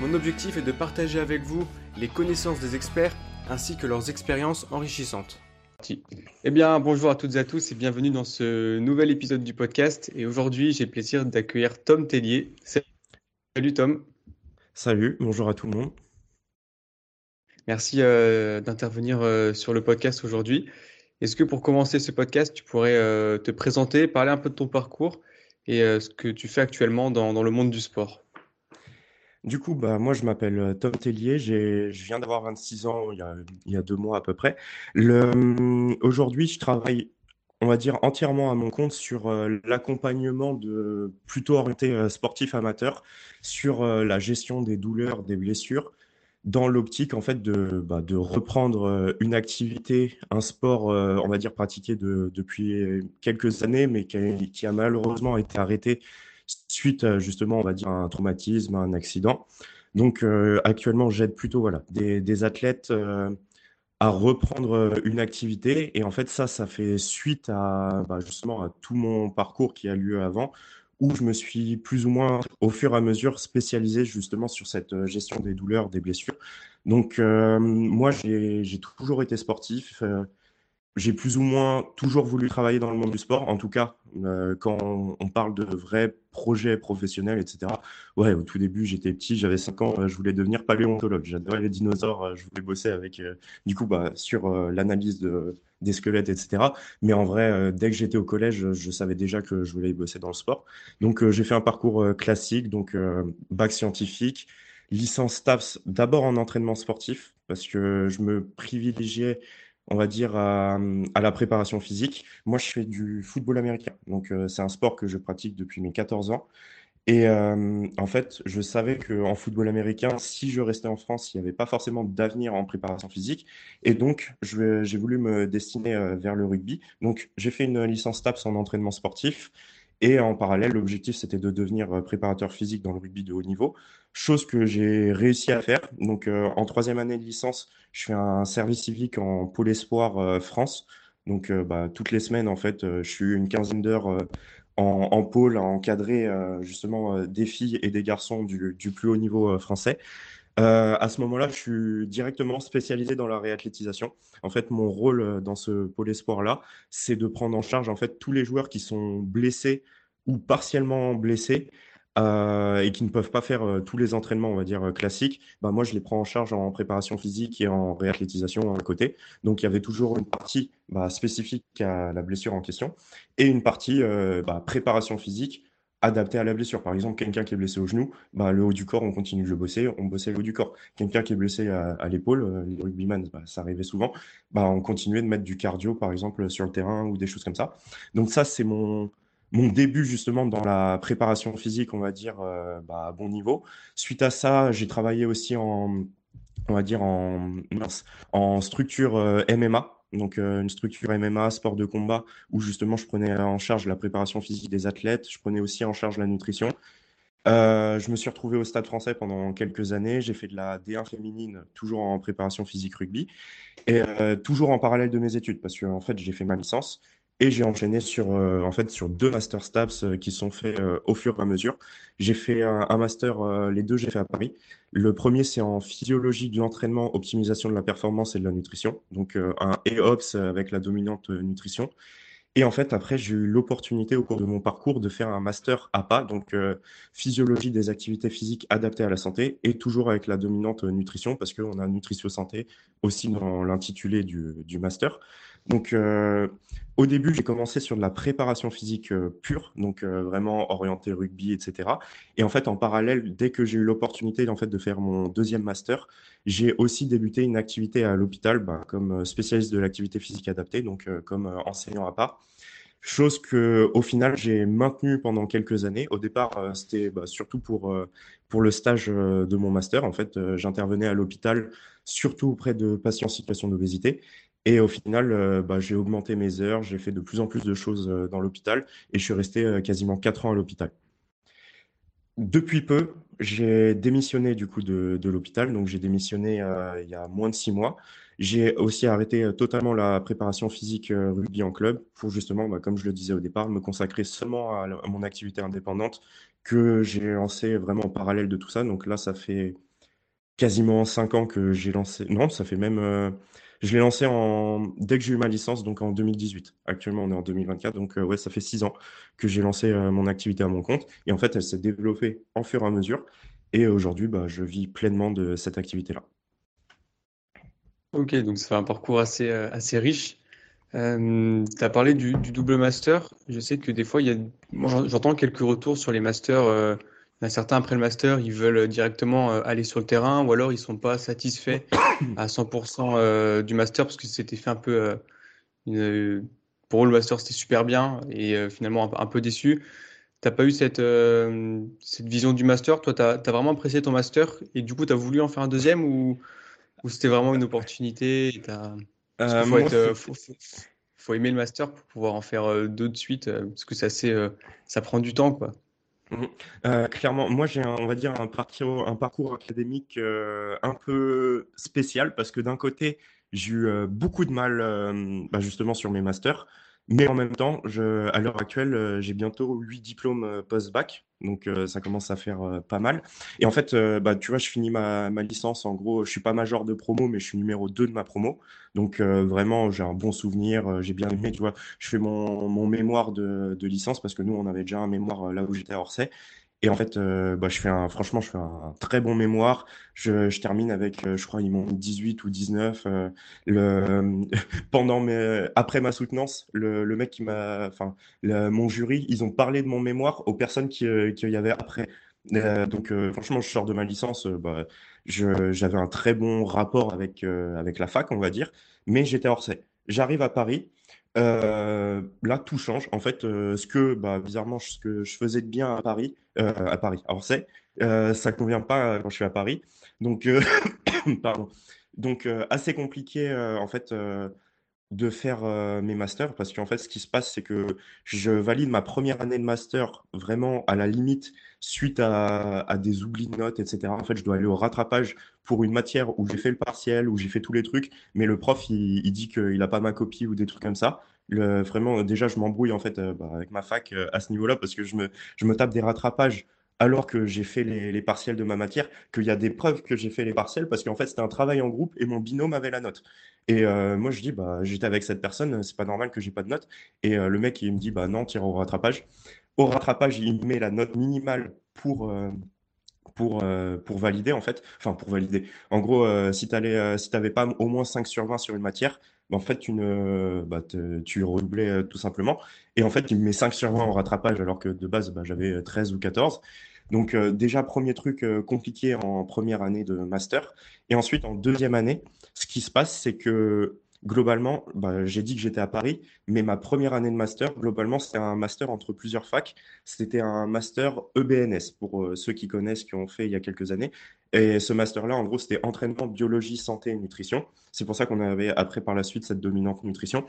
Mon objectif est de partager avec vous les connaissances des experts ainsi que leurs expériences enrichissantes. Eh bien, bonjour à toutes et à tous et bienvenue dans ce nouvel épisode du podcast. Et aujourd'hui, j'ai le plaisir d'accueillir Tom Tellier. Salut Tom. Salut, bonjour à tout le monde. Merci euh, d'intervenir euh, sur le podcast aujourd'hui. Est-ce que pour commencer ce podcast, tu pourrais euh, te présenter, parler un peu de ton parcours et ce que tu fais actuellement dans le monde du sport? Du coup, bah, moi, je m'appelle euh, Tom Tellier. Je viens d'avoir 26 ans il y, a, il y a deux mois à peu près. Hum, aujourd'hui, je travaille, on va dire, entièrement à mon compte sur euh, l'accompagnement de plutôt orienté euh, sportif amateur, sur la gestion des douleurs, des blessures, dans l'optique en fait de, bah, de reprendre une activité, un sport, on va dire, pratiqué depuis quelques années, mais qui a malheureusement été arrêté suite justement, on va dire, à un traumatisme, à un accident. Donc euh, actuellement, j'aide plutôt voilà, des, athlètes euh, à reprendre euh, une activité. Et en fait, ça, ça fait suite à bah, justement à tout mon parcours qui a lieu avant, où je me suis plus ou moins au fur et à mesure spécialisé justement sur cette gestion des douleurs, des blessures. Donc moi, j'ai toujours été sportif j'ai plus ou moins toujours voulu travailler dans le monde du sport. En tout cas, euh, quand on, parle de vrais projets professionnels, etc. Ouais, au tout début, j'étais petit, j'avais 5 ans, euh, je voulais devenir paléontologue. J'adorais les dinosaures, euh, je voulais bosser avec, du coup, bah, sur l'analyse de, des squelettes, etc. Mais en vrai, dès que j'étais au collège, je savais déjà que je voulais bosser dans le sport. Donc, j'ai fait un parcours classique, donc bac scientifique, licence STAPS, d'abord en entraînement sportif, parce que je me privilégiais on va dire, à, la préparation physique. Moi, je fais du football américain. Donc, euh, c'est un sport que je pratique depuis mes 14 ans. Et euh, en fait, je savais qu'en football américain, si je restais en France, il n'y avait pas forcément d'avenir en préparation physique. Et donc, j'ai voulu me destiner euh, vers le rugby. Donc, j'ai fait une licence TAPS en entraînement sportif. Et en parallèle, l'objectif, c'était de devenir euh, préparateur physique dans le rugby de haut niveau, chose que j'ai réussi à faire. Donc, euh, en troisième année de licence, je fais un service civique en pôle espoir euh, France. Donc, bah, toutes les semaines, en fait, je suis une quinzaine d'heures en, pôle à encadrer justement des filles et des garçons du, plus haut niveau français. À ce moment-là, je suis directement spécialisé dans la réathlétisation. En fait, mon rôle dans ce pôle espoir-là, c'est de prendre en charge en fait tous les joueurs qui sont blessés ou partiellement blessés euh, et qui ne peuvent pas faire euh, tous les entraînements, on va dire, euh, classiques, bah, moi, je les prends en charge en préparation physique et en réathlétisation à côté. Donc, il y avait toujours une partie bah, spécifique à la blessure en question et une partie bah, préparation physique adaptée à la blessure. Par exemple, quelqu'un qui est blessé au genou, bah, le haut du corps, on continue de le bosser, on bossait le haut du corps. Quelqu'un qui est blessé à, l'épaule, les rugbyman, bah, ça arrivait souvent, bah, on continuait de mettre du cardio, par exemple, sur le terrain ou des choses comme ça. Donc ça, c'est mon, mon début justement dans la préparation physique, on va dire, euh, bah, à bon niveau. Suite à ça, j'ai travaillé aussi en, on va dire, en, en structure euh, MMA, donc euh, une structure MMA, sport de combat, où justement je prenais en charge la préparation physique des athlètes, je prenais aussi en charge la nutrition. je me suis retrouvé au Stade français pendant quelques années. J'ai fait de la D1 féminine, toujours en préparation physique rugby, et toujours en parallèle de mes études, parce que en fait j'ai fait ma licence. Et j'ai enchaîné sur, euh, en fait, sur deux master STAPS euh, qui sont faits euh, au fur et à mesure. J'ai fait un, master, les deux j'ai fait à Paris. Le premier, c'est en physiologie de l'entraînement, optimisation de la performance et de la nutrition. Donc un EOPS avec la dominante nutrition. Et en fait, après, j'ai eu l'opportunité au cours de mon parcours de faire un master APA, donc physiologie des activités physiques adaptées à la santé, et toujours avec la dominante nutrition, parce qu'on a nutrition santé aussi dans l'intitulé du, du, master. Donc, euh, au début, j'ai commencé sur de la préparation physique euh, pure, donc euh, vraiment orienté rugby, etc. Et en fait, en parallèle, dès que j'ai eu l'opportunité en fait, de faire mon deuxième master, j'ai aussi débuté une activité à l'hôpital bah, comme spécialiste de l'activité physique adaptée, donc comme enseignant à part. chose que au final j'ai maintenue pendant quelques années. Au départ, c'était bah, surtout pour, pour le stage de mon master. En fait, j'intervenais à l'hôpital, surtout auprès de patients en situation d'obésité. Et au final, bah, j'ai augmenté mes heures, j'ai fait de plus en plus de choses dans l'hôpital et je suis resté quasiment quatre ans à l'hôpital. Depuis peu, j'ai démissionné du coup de, l'hôpital, donc j'ai démissionné il y a moins de six mois. J'ai aussi arrêté euh, totalement la préparation physique euh, rugby en club pour justement, bah, comme je le disais au départ, me consacrer seulement à, mon activité indépendante que j'ai lancée vraiment en parallèle de tout ça. Donc là, ça fait quasiment cinq ans que j'ai lancé. Non, ça fait même. Euh, je l'ai lancé dès que j'ai eu ma licence, donc en 2018. Actuellement, on est en 2024, donc ouais, ça fait six ans que j'ai lancé mon activité à mon compte. Et en fait, elle s'est développée en fur et à mesure. Et aujourd'hui, bah, je vis pleinement de cette activité-là. Ok, donc ça fait un parcours assez, euh, assez riche. Euh, tu as parlé du, double master. Je sais que des fois, il y a, j'entends quelques retours sur les masters. Euh, il y en a certains après le master, ils veulent directement aller sur le terrain ou alors ils sont pas satisfaits à 100% du master parce que c'était fait un peu. pour eux, le master c'était super bien et finalement un, peu déçu. T'as pas eu cette, cette vision du master? Toi, tu as, as, vraiment apprécié ton master et du coup, tu as voulu en faire un deuxième ou ou c'était vraiment une opportunité et euh, faut, euh, faut, aimer le master pour pouvoir en faire euh, deux de suite, parce que ça prend du temps, quoi. Mmh. clairement, moi j'ai un parcours, académique un peu spécial parce que d'un côté j'ai eu beaucoup de mal bah, justement sur mes masters, mais en même temps, à l'heure actuelle, j'ai bientôt huit diplômes post-bac donc euh, ça commence à faire euh, pas mal. Et en fait, euh, bah, tu vois, je finis ma, ma, licence. En gros, je suis pas major de promo, mais je suis numéro 2 de ma promo. Donc vraiment, j'ai un bon souvenir. j'ai bien aimé, tu vois. Je fais mon, mon mémoire de, de, licence parce que nous, on avait déjà un mémoire là où j'étais à Orsay. Et en fait, euh, bah, je fais un, franchement, je fais un, très bon mémoire. Je, je termine avec, euh, je crois, ils m'ont 18 ou 19. Euh, le, pendant mes, après ma soutenance, le, le mec qui m'a, enfin, mon jury, ils ont parlé de mon mémoire aux personnes qui, qui y avait après. donc, franchement, je sors de ma licence, bah, j'avais un très bon rapport avec, avec la fac, on va dire, mais j'étais hors J'arrive à Paris. Euh, là, tout change. En fait, euh, ce que, bah, bizarrement, ce que je faisais de bien à Paris, euh, à Paris, alors c'est, ça convient pas quand je suis à Paris. Donc, pardon. Donc, assez compliqué, en fait, de faire mes masters parce qu'en fait, ce qui se passe, c'est que je valide ma première année de master vraiment à la limite suite à, des oublis de notes, etc. En fait, je dois aller au rattrapage pour une matière où j'ai fait le partiel, où j'ai fait tous les trucs, mais le prof, il, dit qu'il n'a pas ma copie ou des trucs comme ça. Vraiment, déjà, je m'embrouille en fait euh, bah, avec ma fac euh, à ce niveau-là parce que je me, je me tape des rattrapages alors que j'ai fait les, les, partiels de ma matière, qu'il y a des preuves que j'ai fait les partiels parce qu'en fait, c'était un travail en groupe et mon binôme avait la note. Et euh, moi, je dis, bah, j'étais avec cette personne, c'est pas normal que j'ai pas de note. Et le mec, il me dit, bah non, tire au rattrapage. Au rattrapage, il met la note minimale pour, pour, euh, pour valider, en fait. Enfin, pour valider. En gros, euh, si tu euh, n'avais pas au moins 5 sur 20 sur une matière, bah, en fait, tu, ne, bah, tu redoublais tout simplement. Et en fait, il me met 5 sur 20 en rattrapage, alors que de base, bah, j'avais 13 ou 14. Donc, déjà, premier truc compliqué en première année de master. Et ensuite, en deuxième année, ce qui se passe, c'est que globalement, bah, j'ai dit que j'étais à Paris, mais ma première année de master, globalement, c'était un master entre plusieurs facs. C'était un master EBNS, pour euh, ceux qui connaissent, qui ont fait il y a quelques années. Et ce master-là, en gros, c'était entraînement, biologie, santé et nutrition. C'est pour ça qu'on avait après par la suite cette dominante nutrition.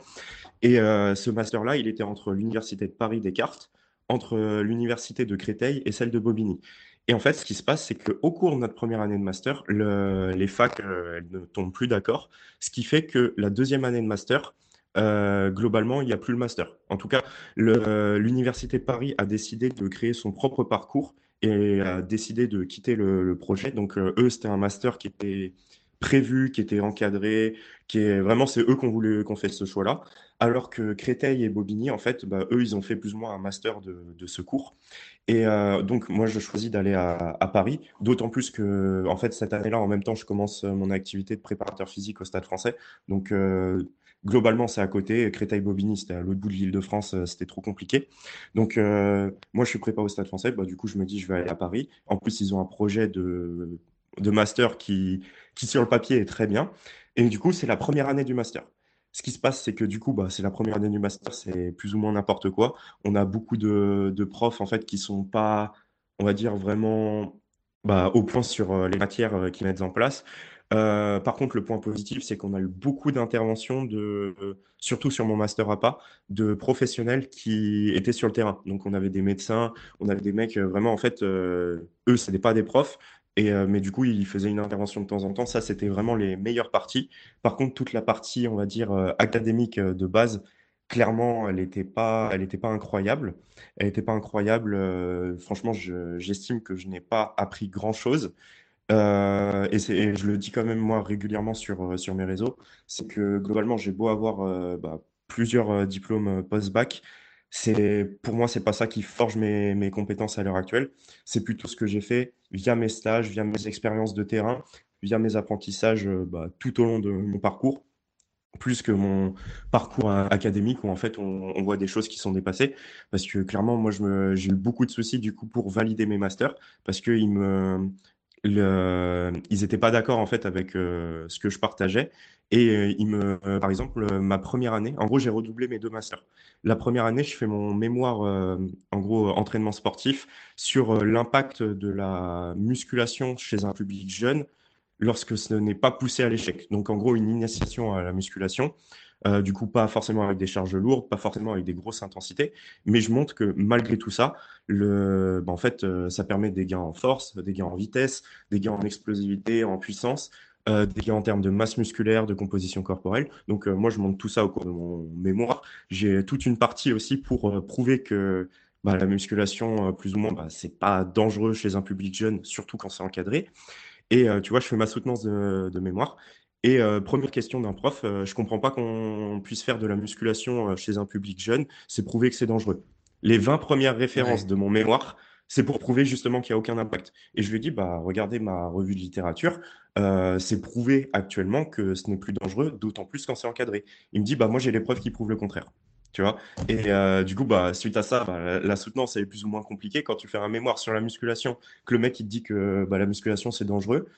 Et euh, ce master-là, il était entre l'Université de Paris Descartes, entre euh, l'Université de Créteil et celle de Bobigny. Et en fait, ce qui se passe, c'est qu'au cours de notre première année de master, les facs euh, ne tombent plus d'accord, ce qui fait que la deuxième année de master, euh, globalement, il n'y a plus le master. En tout cas, l'Université de Paris a décidé de créer son propre parcours et a décidé de quitter le, projet. Donc, euh, eux, c'était un master qui était prévu, qui était encadré, qui est vraiment, c'est eux qu'on voulait qu'on fait ce choix-là. Alors que Créteil et Bobigny, en fait, bah, eux, ils ont fait plus ou moins un master de, de ce cours. Et euh, donc, moi, je choisis d'aller à, à, Paris, d'autant plus que, en fait, cette année-là, en même temps, je commence mon activité de préparateur physique au Stade français. Donc, euh, globalement, c'est à côté. Créteil-Bobigny, c'était à l'autre bout de l'île de France, euh, c'était trop compliqué. Donc, euh, moi, je suis prépa au Stade français. Bah, du coup, je me dis, je vais aller à Paris. En plus, ils ont un projet de, de master qui, qui, sur le papier, est très bien. Et du coup, c'est la première année du master. ce qui se passe, c'est que du coup, bah, c'est la première année du master, c'est plus ou moins n'importe quoi. On a beaucoup de, de profs en fait qui sont pas, on va dire vraiment bah, au point sur euh, les matières euh, qu'ils mettent en place. Euh, par contre, le point positif, c'est qu'on a eu beaucoup d'interventions, de, surtout sur mon master APA, de professionnels qui étaient sur le terrain. Donc, on avait des médecins, on avait des mecs vraiment, en fait, eux, ce n'étaient pas des profs, et, mais du coup, ils faisaient une intervention de temps en temps. Ça, c'était vraiment les meilleures parties. Par contre, toute la partie, on va dire, académique de base, clairement, elle n'était pas, pas incroyable. Elle n'était pas incroyable. franchement, j'estime que je n'ai pas appris grand-chose. Euh, et, je le dis quand même moi régulièrement sur, sur mes réseaux, c'est que globalement j'ai beau avoir bah, plusieurs diplômes post-bac, c'est pour moi c'est pas ça qui forge mes, mes compétences à l'heure actuelle. C'est plutôt ce que j'ai fait via mes stages, via mes expériences de terrain, via mes apprentissages bah, tout au long de mon parcours plus que mon parcours académique où en fait on, voit des choses qui sont dépassées parce que clairement moi j'ai eu beaucoup de soucis du coup pour valider mes masters parce que ils me le, ils n'étaient pas d'accord en fait avec euh, ce que je partageais. Et euh, ils me, euh, par exemple, ma première année, en gros, j'ai redoublé mes deux masters. La première année, je fais mon mémoire, en gros, entraînement sportif sur l'impact de la musculation chez un public jeune lorsque ce n'est pas poussé à l'échec. Donc, en gros, une initiation à la musculation. Euh, du coup, pas forcément avec des charges lourdes, pas forcément avec des grosses intensités, mais je montre que malgré tout ça, le, bah, en fait, euh, ça permet des gains en force, des gains en vitesse, des gains en explosivité, en puissance, euh, des gains en termes de masse musculaire, de composition corporelle. Donc, moi, je montre tout ça au cours de mon mémoire. J'ai toute une partie aussi pour prouver que bah, la musculation, plus ou moins, bah, c'est pas dangereux chez un public jeune, surtout quand c'est encadré. Et tu vois, je fais ma soutenance de mémoire. Et euh, première question d'un prof, euh, je comprends pas qu'on puisse faire de la musculation euh, chez un public jeune, c'est prouver que c'est dangereux. Les 20 premières références de mon mémoire, c'est pour prouver justement qu'il n'y a aucun impact. Et je lui ai dit, bah, regardez ma revue de littérature, c'est prouvé actuellement que ce n'est plus dangereux, d'autant plus quand c'est encadré. Il me dit, bah, moi j'ai les preuves qui prouvent le contraire. Tu vois? Et du coup, bah, suite à ça, bah, la soutenance est plus ou moins compliquée. Quand tu fais un mémoire sur la musculation, que le mec il te dit que bah, la musculation c'est dangereux,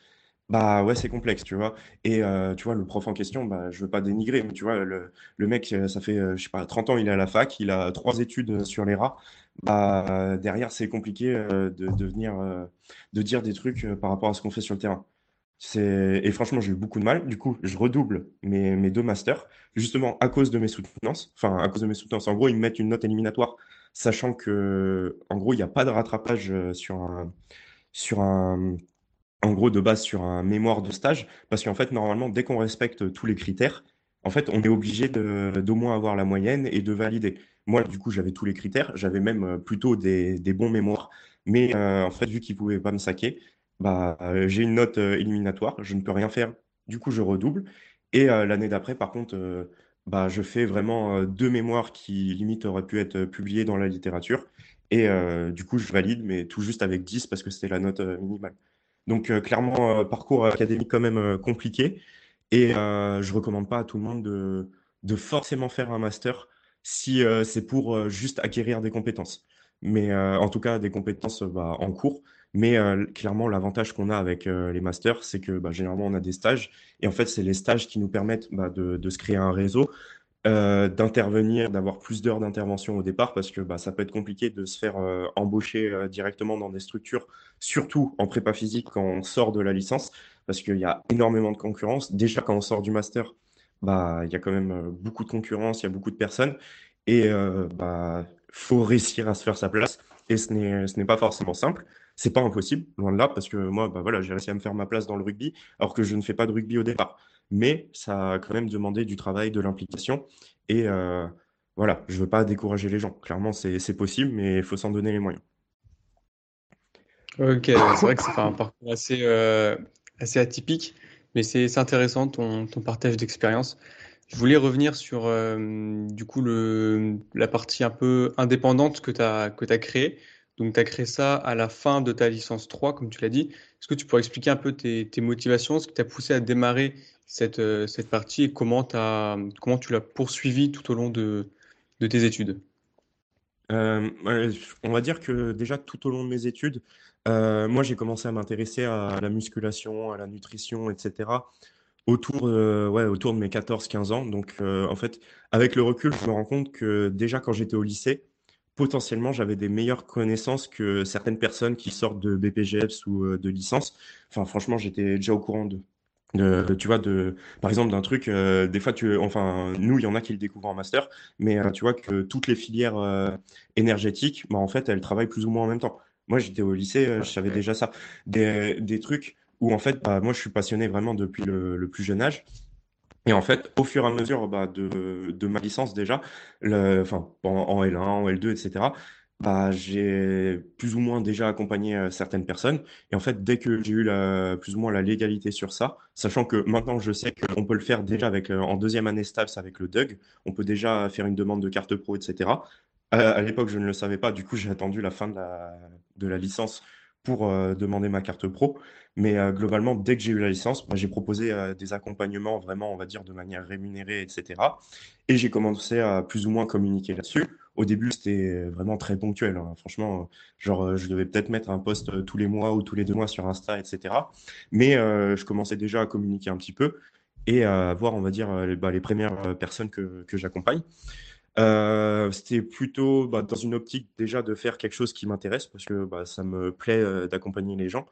bah ouais, c'est complexe, tu vois. Et euh, tu vois, le prof en question, bah, je veux pas dénigrer, mais tu vois, le, mec, euh, ça fait, euh, je sais pas, 30 ans, il est à la fac, il a trois études sur les rats. Bah, derrière, c'est compliqué de, venir, de dire des trucs par rapport à ce qu'on fait sur le terrain. Et franchement, j'ai eu beaucoup de mal. Du coup, je redouble mes, mes deux masters, justement à cause de mes soutenances. Enfin, à cause de mes soutenances. En gros, ils me mettent une note éliminatoire, sachant que, en gros, il n'y a pas de rattrapage sur un, sur un, en gros de base sur un mémoire de stage, parce qu'en fait, normalement, dès qu'on respecte tous les critères, en fait, on est obligé d'au moins avoir la moyenne et de valider. Moi, du coup, j'avais tous les critères, j'avais même euh, plutôt des, bons mémoires, mais euh, en fait, vu qu'ils ne pouvaient pas me saquer, bah, euh, j'ai une note éliminatoire, je ne peux rien faire, du coup, je redouble. Et l'année d'après, par contre, bah, je fais vraiment deux mémoires qui, limite, auraient pu être publiées dans la littérature. Et du coup, je valide, mais tout juste avec 10 parce que c'était la note minimale. Donc euh, clairement, euh, parcours académique quand même euh, compliqué. Et je recommande pas à tout le monde de, de forcément faire un master si c'est pour juste acquérir des compétences. Mais en tout cas, des compétences bah, en cours. Mais clairement, l'avantage qu'on a avec les masters, c'est que bah, généralement, on a des stages. Et en fait, c'est les stages qui nous permettent bah, de, de, se créer un réseau, euh, d'intervenir, d'avoir plus d'heures d'intervention au départ, parce que bah, ça peut être compliqué de se faire euh, embaucher euh, directement dans des structures, surtout en prépa physique quand on sort de la licence, parce qu'il y a énormément de concurrence. Déjà, quand on sort du master, bah, il y a quand même beaucoup de concurrence, il y a beaucoup de personnes, et bah, faut réussir à se faire sa place, et ce n'est, pas forcément simple. C'est pas impossible, loin de là, parce que moi, bah, voilà, j'ai réussi à me faire ma place dans le rugby, alors que je ne fais pas de rugby au départ mais ça a quand même demandé du travail, de l'implication. Et euh, voilà, je ne veux pas décourager les gens. Clairement, c'est possible, mais il faut s'en donner les moyens. Ok, c'est vrai que c'est un parcours assez, euh, assez atypique, mais c'est intéressant ton, partage d'expérience. Je voulais revenir sur euh, du coup la partie un peu indépendante que tu as, as créée. Donc, tu as créé ça à la fin de ta licence 3, comme tu l'as dit. Est-ce que tu pourrais expliquer un peu tes, motivations, ce qui t'a poussé à démarrer cette, euh, cette partie et comment, as, comment tu l'as poursuivi tout au long de, de tes études? Euh, On va dire que déjà tout au long de mes études, euh, moi j'ai commencé à m'intéresser à la musculation, à la nutrition, etc. autour, ouais, autour de mes 14-15 ans. Donc, en fait, avec le recul, je me rends compte que déjà quand j'étais au lycée, potentiellement, j'avais des meilleures connaissances que certaines personnes qui sortent de BPGEPS ou de licence. Enfin, franchement, j'étais déjà au courant de, de, tu vois, de, par exemple, d'un truc, des fois, tu, enfin, nous, il y en a qui le découvrent en master, mais tu vois que toutes les filières énergétiques, bah, en fait, elles travaillent plus ou moins en même temps. Moi, j'étais au lycée, je savais déjà ça. Des, des trucs où, en fait, bah, moi, je suis passionné vraiment depuis le, plus jeune âge. Et en fait, au fur et à mesure bah, de, ma licence déjà, en, en, L1, en L2, etc., bah, j'ai plus ou moins déjà accompagné euh, certaines personnes. Et en fait, dès que j'ai eu plus ou moins la légalité sur ça, sachant que maintenant je sais qu'on peut le faire déjà avec, euh, en deuxième année STAPS avec le DUG, on peut déjà faire une demande de carte pro, etc. À, l'époque, je ne le savais pas. Du coup, j'ai attendu la fin de la licence pour euh, demander ma carte pro. Mais globalement, dès que j'ai eu la licence, bah, j'ai proposé des accompagnements vraiment, on va dire, de manière rémunérée, etc. Et j'ai commencé à plus ou moins communiquer là-dessus. Au début, c'était vraiment très ponctuel. Hein. Franchement, genre, je devais peut-être mettre un post tous les mois ou tous les deux mois sur Insta, etc. Mais je commençais déjà à communiquer un petit peu et à voir, on va dire, les, bah, les premières personnes que j'accompagne. Euh, c'était plutôt bah, dans une optique déjà de faire quelque chose qui m'intéresse parce que bah, ça me plaît d'accompagner les gens.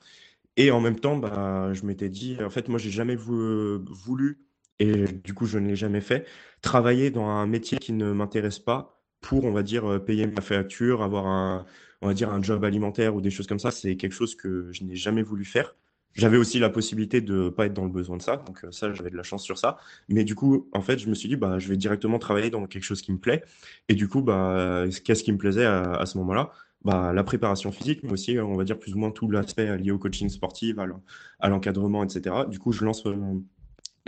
Et en même temps, bah, je m'étais dit, en fait, moi, j'ai jamais voulu, et du coup, je ne l'ai jamais fait, travailler dans un métier qui ne m'intéresse pas pour, on va dire, euh, payer ma facture, avoir un, on va dire, un job alimentaire ou des choses comme ça. C'est quelque chose que je n'ai jamais voulu faire. J'avais aussi la possibilité de pas être dans le besoin de ça, donc euh, ça, j'avais de la chance sur ça. Mais du coup, en fait, je me suis dit, bah, je vais directement travailler dans quelque chose qui me plaît. Et du coup, bah, qu'est-ce qui me plaisait à, ce moment-là? Bah, la préparation physique, mais aussi, on va dire, plus ou moins tout l'aspect lié au coaching sportif, à l'encadrement, etc. Du coup, je lance mon, euh,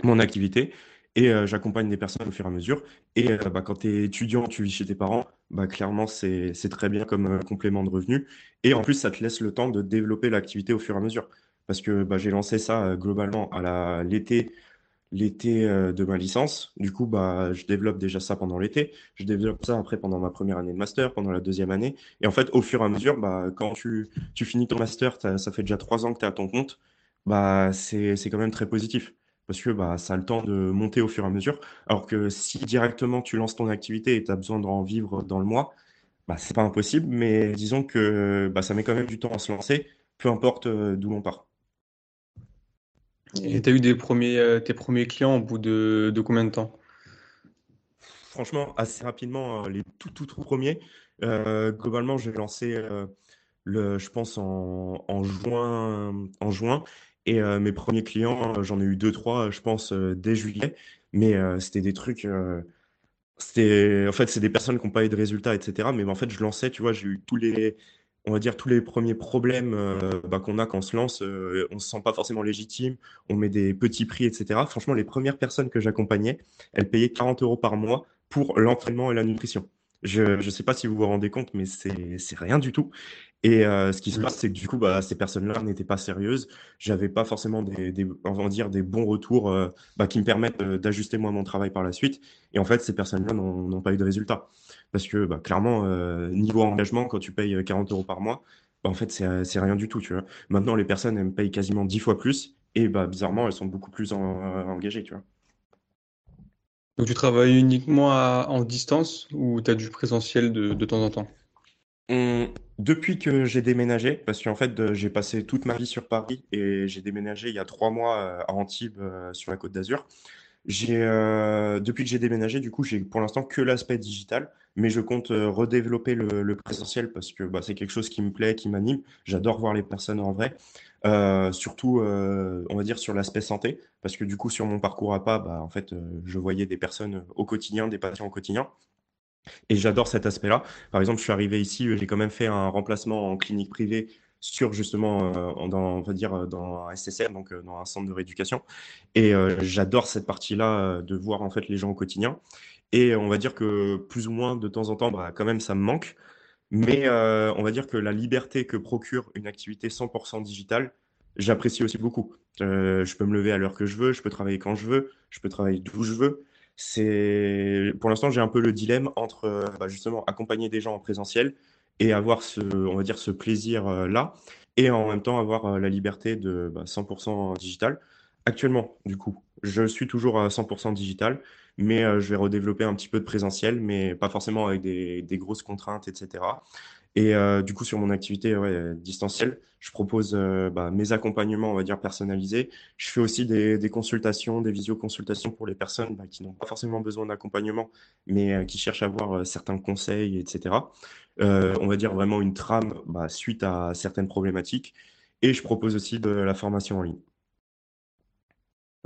mon activité et euh, j'accompagne des personnes au fur et à mesure. Et bah, quand tu es étudiant, tu vis chez tes parents, bah, clairement, c'est très bien comme complément de revenu. Et en plus, ça te laisse le temps de développer l'activité au fur et à mesure. Parce que bah, j'ai lancé ça globalement à l'été l'été de ma licence. Du coup, bah, je développe déjà ça pendant l'été. Je développe ça après pendant ma première année de master, pendant la deuxième année. Et en fait, au fur et à mesure, bah, quand tu, tu finis ton master, ça fait déjà trois ans que tu es à ton compte, bah, c'est quand même très positif parce que bah, ça a le temps de monter au fur et à mesure. Alors que si directement tu lances ton activité et tu as besoin d'en vivre dans le mois, bah, c'est pas impossible, mais disons que bah, ça met quand même du temps à se lancer, peu importe euh, d'où l'on part. Et tu as eu des premiers, euh, tes premiers clients au bout de, combien de temps? Franchement, assez rapidement, euh, les tout, tout, tout premiers. globalement, j'ai lancé, le, je pense, en, en, juin, en juin. Et euh, mes premiers clients, euh, j'en ai eu deux, trois, je pense, euh, dès juillet. Mais c'était des trucs. c'était, en fait, c'est des personnes qui n'ont pas eu de résultats, etc. Mais en fait, je lançais, tu vois, j'ai eu tous les, on va dire, tous les premiers problèmes bah, qu'on a quand on se lance. on se sent pas forcément légitime, on met des petits prix, etc. Franchement, les premières personnes que j'accompagnais, elles payaient 40 euros par mois pour l'entraînement et la nutrition. Je ne sais pas si vous vous rendez compte, mais c'est rien du tout. Et euh, ce qui se passe, c'est que du coup, bah, ces personnes-là n'étaient pas sérieuses. J'avais pas forcément des, des, dire, des bons retours euh, bah, qui me permettent euh, d'ajuster moi mon travail par la suite. Et en fait, ces personnes-là n'ont pas eu de résultats. Parce que bah, clairement, niveau engagement, quand tu payes 40 euros par mois, bah, en fait, c'est rien du tout. Tu vois. Maintenant, les personnes, elles me payent quasiment 10 fois plus. Et bah, bizarrement, elles sont beaucoup plus engagées. Tu vois. Donc, tu travailles uniquement en distance ou tu as du présentiel de, de temps en temps? Depuis que j'ai déménagé, parce qu'en fait, j'ai passé toute ma vie sur Paris et j'ai déménagé il y a trois mois euh, à Antibes, euh, sur la Côte d'Azur. Euh, depuis que j'ai déménagé, du coup, j'ai pour l'instant que l'aspect digital, mais je compte redévelopper le, présentiel parce que bah, c'est quelque chose qui me plaît, qui m'anime. J'adore voir les personnes en vrai, surtout, on va dire, sur l'aspect santé, parce que du coup, sur mon parcours à pas, bah, en fait, je voyais des personnes au quotidien, des patients au quotidien. Et j'adore cet aspect-là. Par exemple, je suis arrivé ici, j'ai quand même fait un remplacement en clinique privée sur justement, euh, dans, on va dire, euh, dans un SSR, donc euh, dans un centre de rééducation. Et j'adore cette partie-là de voir en fait les gens au quotidien. Et on va dire que plus ou moins de temps en temps, bah, quand même, ça me manque. Mais on va dire que la liberté que procure une activité 100% digitale, j'apprécie aussi beaucoup. je peux me lever à l'heure que je veux, je peux travailler quand je veux, je peux travailler d'où je veux c'est pour l'instant j'ai un peu le dilemme entre bah, justement accompagner des gens en présentiel et avoir ce on va dire ce plaisir euh, là et en même temps avoir euh, la liberté de 100% bah, digital actuellement du coup Je suis toujours à 100% digital, mais je vais redévelopper un petit peu de présentiel, mais pas forcément avec des, des grosses contraintes, etc. Et euh, du coup, sur mon activité distancielle, je propose euh, bah, mes accompagnements, on va dire, personnalisés. Je fais aussi des, des consultations, des visioconsultations pour les personnes bah, qui n'ont pas forcément besoin d'accompagnement, mais euh, qui cherchent à avoir certains conseils, etc. on va dire vraiment une trame bah, suite à certaines problématiques. Et je propose aussi de la formation en ligne.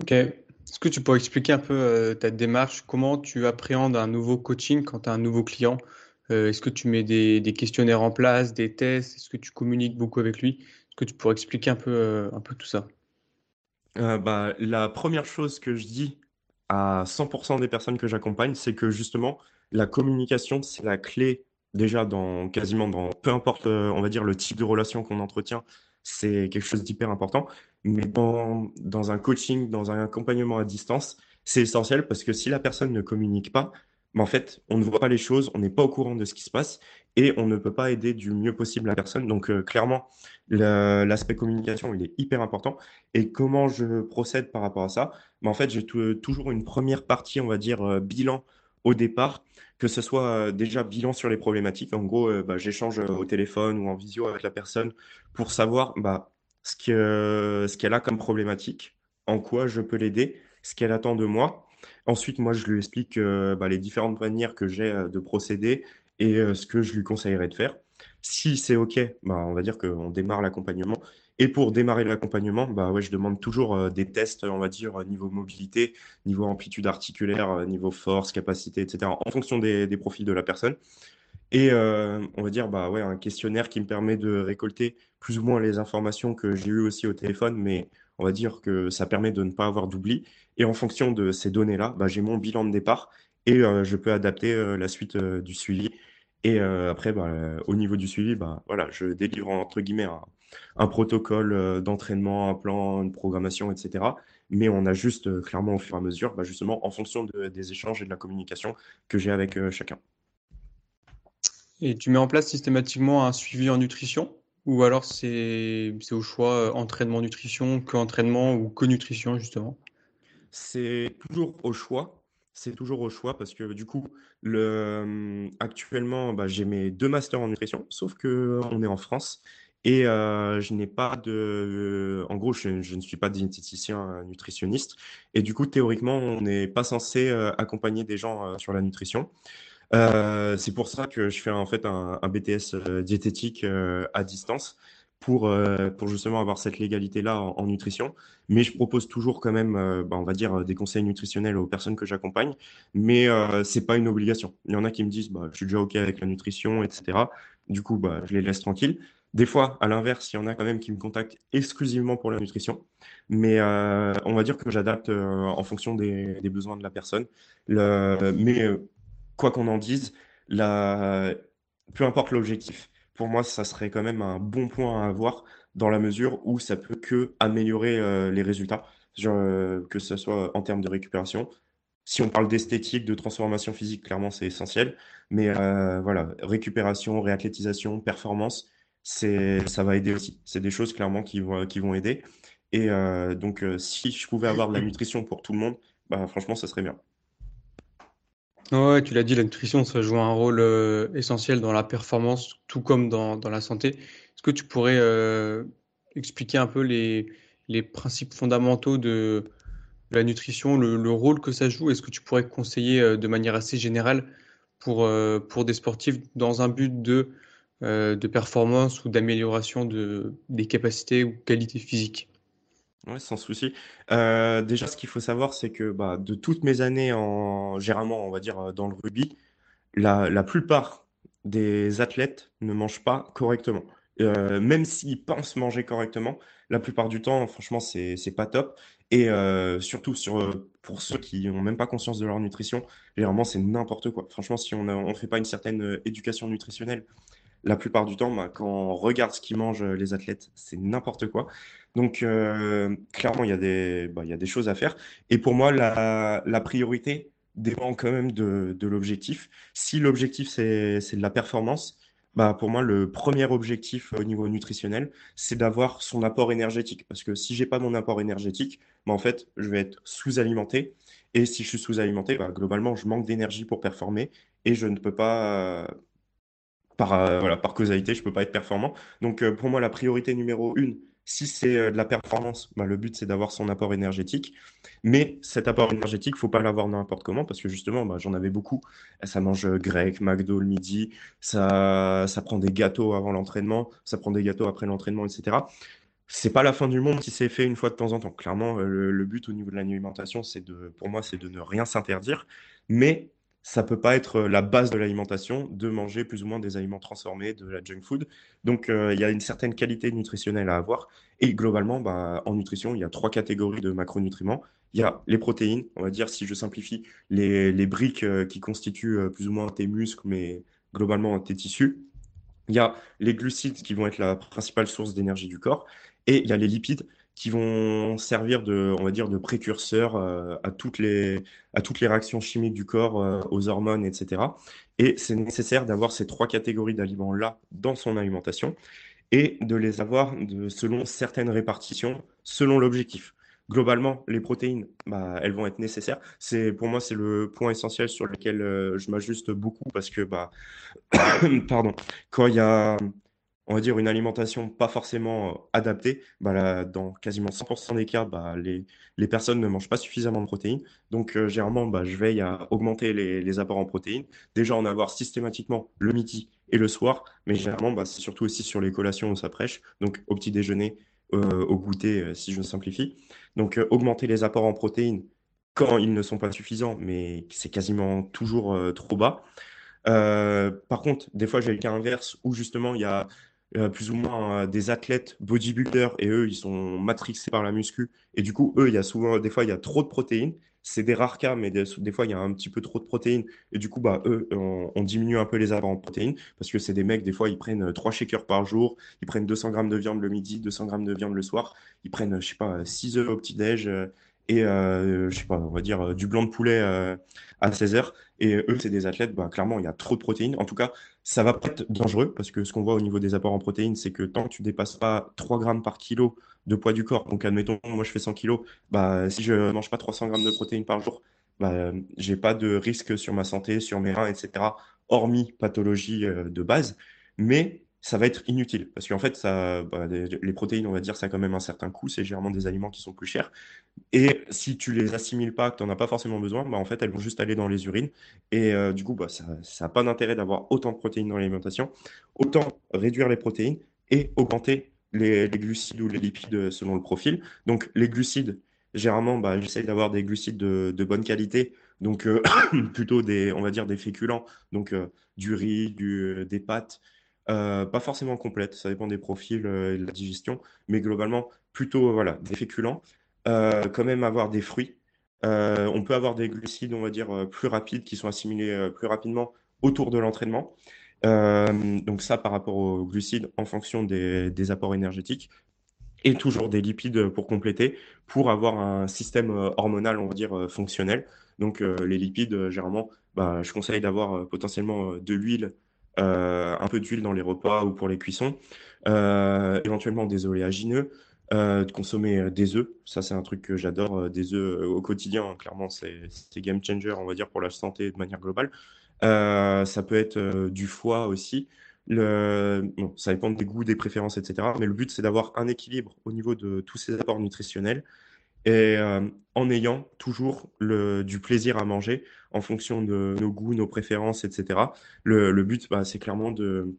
Ok. Est-ce que tu pourrais expliquer un peu ta démarche? Comment tu appréhendes un nouveau coaching quand tu as un nouveau client? Euh, est-ce que tu mets des, questionnaires en place, des tests? Est-ce que tu communiques beaucoup avec lui? Est-ce que tu pourrais expliquer un peu, euh, un peu tout ça? Euh, bah, La première chose que je dis à 100% des personnes que j'accompagne, c'est que justement, la communication, c'est la clé déjà dans quasiment dans peu importe, on va dire, le type de relation qu'on entretient, c'est quelque chose d'hyper important. Mais dans, dans un coaching, dans un accompagnement à distance, c'est essentiel parce que si la personne ne communique pas, mais en fait, on ne voit pas les choses, on n'est pas au courant de ce qui se passe et on ne peut pas aider du mieux possible la personne. Donc, euh, clairement, l'aspect communication, il est hyper important. Et comment je procède par rapport à ça? Mais En fait, j'ai toujours une première partie, on va dire, euh, bilan au départ, que ce soit euh, déjà bilan sur les problématiques. En gros, bah, j'échange au téléphone ou en visio avec la personne pour savoir bah, ce qu'elle a comme problématique, en quoi je peux l'aider, ce qu'elle attend de moi Ensuite, moi, je lui explique euh, bah, les différentes manières que j'ai euh, de procéder et euh, ce que je lui conseillerais de faire. Si c'est OK, bah, on va dire qu'on démarre l'accompagnement. Et pour démarrer l'accompagnement, bah, je demande toujours des tests, on va dire, niveau mobilité, niveau amplitude articulaire, niveau force, capacité, etc., en fonction des, des profils de la personne. Et on va dire bah, ouais, un questionnaire qui me permet de récolter plus ou moins les informations que j'ai eues aussi au téléphone, mais on va dire que ça permet de ne pas avoir d'oubli. Et en fonction de ces données-là, bah, j'ai mon bilan de départ et euh, je peux adapter euh, la suite euh, du suivi. Et après, bah, au niveau du suivi, bah, voilà, je délivre entre guillemets un, protocole d'entraînement, un plan, une programmation, etc. Mais on ajuste clairement au fur et à mesure, justement en fonction des échanges et de la communication que j'ai avec chacun. Et tu mets en place systématiquement un suivi en nutrition? Ou alors c'est au choix entraînement nutrition, que entraînement ou que nutrition justement? C'est toujours au choix. C'est toujours au choix parce que du coup, le, actuellement, bah, j'ai mes deux masters en nutrition, sauf que on est en France et euh, je n'ai pas de. En gros, je, ne suis pas diététicien euh, nutritionniste. Et du coup, théoriquement, on n'est pas censé euh, accompagner des gens sur la nutrition. C'est pour ça que je fais en fait un, BTS diététique à distance pour, euh, pour justement avoir cette légalité-là en, nutrition. Mais je propose toujours quand même, euh, bah, on va dire, des conseils nutritionnels aux personnes que j'accompagne. Mais euh, c'est pas une obligation. Il y en a qui me disent, bah, je suis déjà OK avec la nutrition, etc. Du coup, bah, je les laisse tranquilles. Des fois, à l'inverse, il y en a quand même qui me contactent exclusivement pour la nutrition. Mais euh, on va dire que j'adapte en fonction des, des, besoins de la personne. Le, mais quoi qu'on en dise, la, peu importe l'objectif pour moi, ça serait quand même un bon point à avoir dans la mesure où ça peut que améliorer euh, les résultats, euh, que ce soit en termes de récupération. Si on parle d'esthétique, de transformation physique, clairement, c'est essentiel. Mais euh, voilà, récupération, réathlétisation, performance, ça va aider aussi. C'est des choses clairement qui vont, qui vont aider. Et donc, si je pouvais avoir de la nutrition pour tout le monde, bah, franchement, ça serait bien. Ouais, tu l'as dit, la nutrition, ça joue un rôle euh, essentiel dans la performance, tout comme dans, dans la santé. Est-ce que tu pourrais euh, expliquer un peu les, les principes fondamentaux de, la nutrition, le, le rôle que ça joue? Est-ce que tu pourrais conseiller euh, de manière assez générale pour, pour des sportifs dans un but de, de performance ou d'amélioration de, des capacités ou qualités physiques? Sans souci. Euh, déjà, ce qu'il faut savoir, c'est que bah, de toutes mes années en généralement, on va dire euh, dans le rugby, la, plupart des athlètes ne mangent pas correctement. Euh, même s'ils pensent manger correctement, la plupart du temps, franchement, c'est pas top. Et surtout sur pour ceux qui n'ont même pas conscience de leur nutrition, généralement c'est n'importe quoi. Franchement, si on ne fait pas une certaine éducation nutritionnelle, la plupart du temps, bah, quand on regarde ce qu'ils mangent les athlètes, c'est n'importe quoi. Donc, euh, clairement, il y, a des, bah, il y a des choses à faire. Et pour moi, la, priorité dépend quand même de, l'objectif. Si l'objectif, c'est de la performance, bah, pour moi, le premier objectif au niveau nutritionnel, c'est d'avoir son apport énergétique. Parce que si j'ai pas mon apport énergétique, en fait, je vais être sous-alimenté. Et si je suis sous-alimenté, globalement, je manque d'énergie pour performer et je ne peux pas, par, euh, voilà, par causalité, je ne peux pas être performant. Donc, euh, pour moi, la priorité numéro une, si c'est euh, de la performance, bah, le but, c'est d'avoir son apport énergétique. Mais cet apport énergétique, il ne faut pas l'avoir n'importe comment parce que justement, bah, j'en avais beaucoup. Ça mange grec, McDo le midi, ça, ça prend des gâteaux avant l'entraînement, ça prend des gâteaux après l'entraînement, etc. C'est pas la fin du monde si c'est fait une fois de temps en temps. Clairement, le, but au niveau de l'alimentation, c'est de, pour moi, c'est de ne rien s'interdire. Mais ça peut pas être la base de l'alimentation de manger plus ou moins des aliments transformés, de la junk food. Donc, euh, il y a une certaine qualité nutritionnelle à avoir. Et globalement, bah, en nutrition, il y a trois catégories de macronutriments. Il y a les protéines, on va dire, si je simplifie, les, les briques euh, qui constituent euh, plus ou moins tes muscles, mais globalement tes tissus. Il y a les glucides qui vont être la principale source d'énergie du corps. Et il y a les lipides qui vont servir de, on va dire, de précurseurs euh, à, toutes les, à toutes les réactions chimiques du corps, euh, aux hormones, etc. Et c'est nécessaire d'avoir ces trois catégories d'aliments-là dans son alimentation et de les avoir de, selon certaines répartitions, selon l'objectif. Globalement, les protéines, bah, elles vont être nécessaires. C'est pour moi, c'est le point essentiel sur lequel euh, je m'ajuste beaucoup parce que, bah, pardon, quand il y a on va dire, une alimentation pas forcément euh, adaptée, bah, dans quasiment 100% des cas, bah, les, les, personnes ne mangent pas suffisamment de protéines. Donc, euh, généralement, bah, je veille à augmenter les, les, apports en protéines. Déjà, en avoir systématiquement le midi et le soir, mais généralement, bah, c'est surtout aussi sur les collations où ça prêche, donc au petit déjeuner, euh, au goûter, si je simplifie. Donc, augmenter les apports en protéines quand ils ne sont pas suffisants, mais c'est quasiment toujours trop bas. par contre, des fois, j'ai le cas inverse où justement, il y a plus ou moins euh, des athlètes bodybuilders et eux, ils sont matrixés par la muscu. Et du coup, eux, il y a souvent, des fois, il y a trop de protéines. C'est des rares cas, mais des, fois, il y a un petit peu trop de protéines. Et du coup, bah, eux, on, diminue un peu les apports en protéines parce que c'est des mecs, des fois, ils prennent 3 shakers par jour, ils prennent 200 grammes de viande le midi, 200 grammes de viande le soir, ils prennent, je sais pas, 6 œufs au petit-déj euh, et, euh, je sais pas, on va dire du blanc de poulet à 16 heures. Et eux, c'est des athlètes, bah, clairement, il y a trop de protéines. En tout cas, ça va pas être dangereux parce que ce qu'on voit au niveau des apports en protéines, c'est que tant que tu dépasses pas 3 grammes par kilo de poids du corps, donc admettons, moi je fais 100 kilos, bah, si je mange pas 300 grammes de protéines par jour, bah, j'ai pas de risque sur ma santé, sur mes reins, etc., hormis pathologie euh, de base. Mais ça va être inutile. Parce qu'en fait, bah, les protéines, on va dire, ça a quand même un certain coût. C'est généralement des aliments qui sont plus chers. Et si tu les assimiles pas, que tu n'en as pas forcément besoin, bah, en fait, elles vont juste aller dans les urines. Et euh, du coup, bah, ça n'a pas d'intérêt d'avoir autant de protéines dans l'alimentation. Autant réduire les protéines et augmenter les, glucides ou les lipides selon le profil. Donc, les glucides, généralement, bah, j'essaie d'avoir des glucides de, bonne qualité. Donc, euh, plutôt des, on va dire, des féculents. Donc, euh, du riz, des pâtes. Euh, pas forcément complète, ça dépend des profils euh, et de la digestion, mais globalement, plutôt voilà, des féculents. Euh, quand même avoir des fruits. on peut avoir des glucides, on va dire, plus rapides, qui sont assimilés plus rapidement autour de l'entraînement. donc ça par rapport aux glucides en fonction des, apports énergétiques. Et toujours des lipides pour compléter, pour avoir un système hormonal, on va dire, fonctionnel. Donc les lipides, généralement, bah, je conseille d'avoir potentiellement de l'huile euh, un peu d'huile dans les repas ou pour les cuissons, euh, éventuellement des oléagineux, euh, de consommer des œufs. Ça, c'est un truc que j'adore. des œufs au quotidien, hein, clairement, c'est game changer, on va dire, pour la santé de manière globale. ça peut être du foie aussi. Ça dépend des goûts, des préférences, etc. Mais le but, c'est d'avoir un équilibre au niveau de tous ces apports nutritionnels et euh, en ayant toujours du plaisir à manger en fonction de nos goûts, nos préférences, etc. Le, le but, bah, c'est clairement de,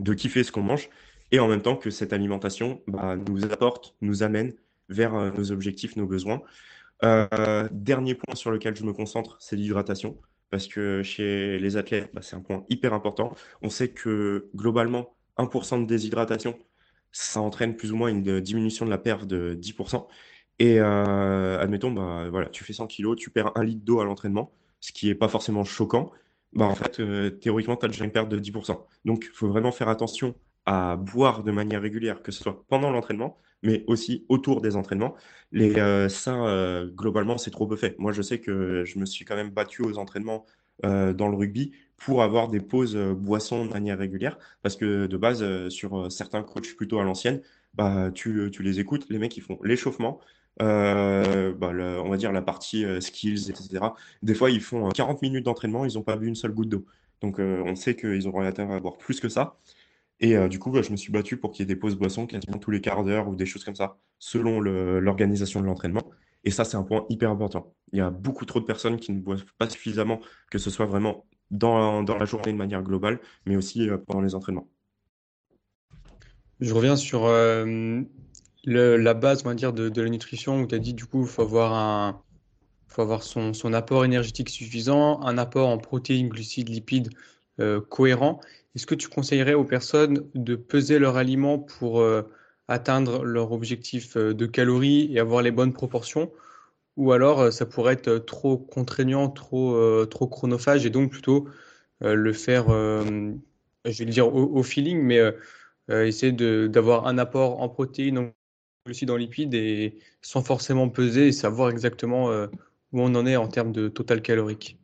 de kiffer ce qu'on mange et en même temps que cette alimentation bah, nous apporte, nous amène vers euh, nos objectifs, nos besoins. Euh, dernier point sur lequel je me concentre, c'est l'hydratation. Parce que chez les athlètes, bah, c'est un point hyper important. On sait que globalement, 1% de déshydratation, ça entraîne plus ou moins une diminution de la perte de 10%. Et euh, admettons, bah, voilà, tu fais 100 kilos, tu perds un litre d'eau à l'entraînement, ce qui n'est pas forcément choquant. Bah, en fait, euh, théoriquement, tu as déjà une perte de 10%. Donc, il faut vraiment faire attention à boire de manière régulière, que ce soit pendant l'entraînement, mais aussi autour des entraînements. Les, euh, ça, globalement, c'est trop peu fait. Moi, je sais que je me suis quand même battu aux entraînements dans le rugby pour avoir des pauses boissons de manière régulière. Parce que de base, sur certains coachs plutôt à l'ancienne, bah, tu, tu les écoutes, les mecs, ils font l'échauffement, euh, bah, on va dire la partie euh, skills, etc. Des fois, ils font 40 minutes d'entraînement, ils n'ont pas bu une seule goutte d'eau. Donc, euh, on sait qu'ils auront intérêt à boire plus que ça. Et du coup, bah, je me suis battu pour qu'il y ait des pauses boissons quasiment tous les quarts d'heure ou des choses comme ça, selon l'organisation de l'entraînement. Et ça, c'est un point hyper important. Il y a beaucoup trop de personnes qui ne boivent pas suffisamment, que ce soit vraiment dans la journée de manière globale, mais aussi pendant les entraînements. Je reviens sur la base, on va dire, de, la nutrition, où tu as dit, du coup, faut avoir, un, faut avoir son, apport énergétique suffisant, un apport en protéines, glucides, lipides euh, cohérent. Est-ce que tu conseillerais aux personnes de peser leur aliment pour euh, atteindre leur objectif euh, de calories et avoir les bonnes proportions? Ou alors, ça pourrait être trop contraignant, trop, trop chronophage, et donc plutôt le faire, je vais le dire au, feeling, mais essayer d'avoir un apport en protéines, glucides en lipides et sans forcément peser et savoir exactement euh, où on en est en termes de total calorique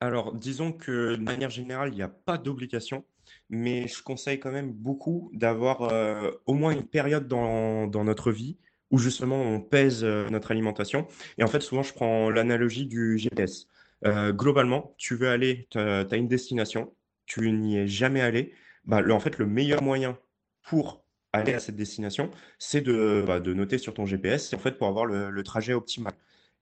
Alors, disons que de manière générale, il n'y a pas d'obligation, mais je conseille quand même beaucoup d'avoir euh, au moins une période dans, dans, notre vie où justement on pèse euh, notre alimentation. Et en fait, souvent, je prends l'analogie du GPS. globalement, tu veux aller, tu as, une destination, tu n'y es jamais allé. Bah, en fait, le meilleur moyen pour aller à cette destination, c'est de, bah, noter sur ton GPS, en fait, pour avoir le, trajet optimal.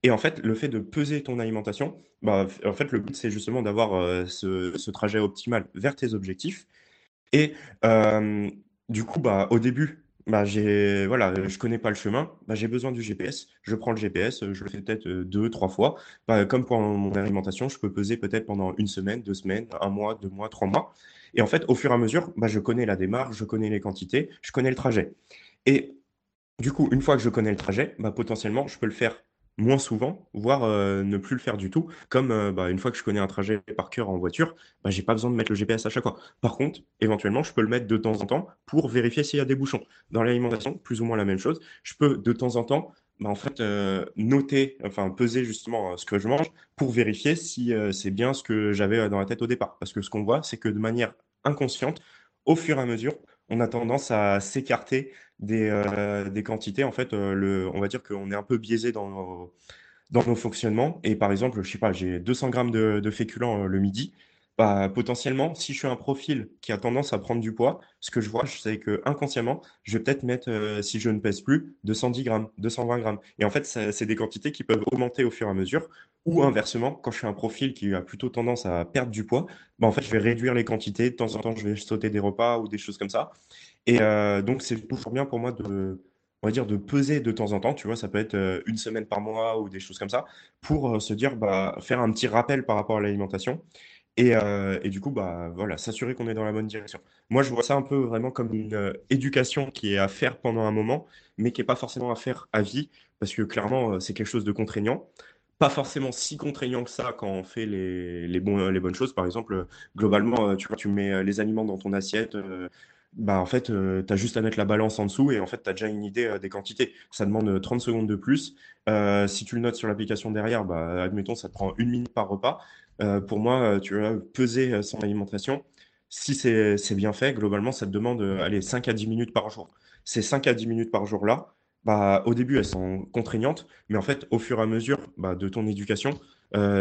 Et en fait, le fait de peser ton alimentation, bah, en fait, le but, c'est justement d'avoir euh, ce, trajet optimal vers tes objectifs. Et euh, du coup, bah, au début, bah, j'ai, voilà, je connais pas le chemin, bah, j'ai besoin du GPS. Je prends le GPS, je le fais peut-être euh, deux, trois fois. Bah, comme pour mon alimentation, je peux peser peut-être pendant une semaine, deux semaines, un mois, deux mois, trois mois. Et en fait, au fur et à mesure, bah, je connais la démarche, je connais les quantités, je connais le trajet. Et du coup, une fois que je connais le trajet, bah, potentiellement, je peux le faire moins souvent, voire euh, ne plus le faire du tout. Comme euh, bah, une fois que je connais un trajet par cœur en voiture, bah, j'ai pas besoin de mettre le GPS à chaque fois. Par contre, éventuellement, je peux le mettre de temps en temps pour vérifier s'il y a des bouchons. Dans l'alimentation, plus ou moins la même chose. Je peux de temps en temps bah, en fait, euh, noter, enfin peser justement ce que je mange pour vérifier si c'est bien ce que j'avais dans la tête au départ. Parce que ce qu'on voit, c'est que de manière inconsciente, au fur et à mesure, on a tendance à s'écarter des, euh, des, quantités. En fait, euh, le, on va dire qu'on est un peu biaisé dans nos, dans nos fonctionnements. Et par exemple, je sais pas, j'ai 200 grammes de, de féculents euh, le midi. Bah, potentiellement, si je suis un profil qui a tendance à prendre du poids, ce que je vois, c'est que inconsciemment, je vais peut-être mettre, si je ne pèse plus, 210 grammes, 220 grammes. Et en fait, c'est des quantités qui peuvent augmenter au fur et à mesure. Ou inversement, quand je suis un profil qui a plutôt tendance à perdre du poids, bah, en fait, je vais réduire les quantités. De temps en temps, je vais sauter des repas ou des choses comme ça. Et euh, donc, c'est toujours bien pour moi de, on va dire, de peser de temps en temps. Tu vois, ça peut être euh, une semaine par mois ou des choses comme ça, pour euh, se dire, bah, faire un petit rappel par rapport à l'alimentation. Et, et, du coup, bah, voilà, s'assurer qu'on est dans la bonne direction. Moi, je vois ça un peu vraiment comme une éducation qui est à faire pendant un moment, mais qui n'est pas forcément à faire à vie, parce que clairement, c'est quelque chose de contraignant pas forcément si contraignant que ça quand on fait les, bonnes choses. Par exemple, globalement, tu vois, tu mets les aliments dans ton assiette, bah en fait, tu as juste à mettre la balance en dessous et en fait, tu as déjà une idée des quantités. Ça demande 30 secondes de plus. si tu le notes sur l'application derrière, bah, admettons, ça te prend une minute par repas. Pour moi, tu vas peser son alimentation. Si c'est bien fait, globalement, ça te demande allez, 5 à 10 minutes par jour. Ces 5 à 10 minutes par jour-là, bah, au début, elles sont contraignantes, mais en fait, au fur et à mesure bah, de ton éducation,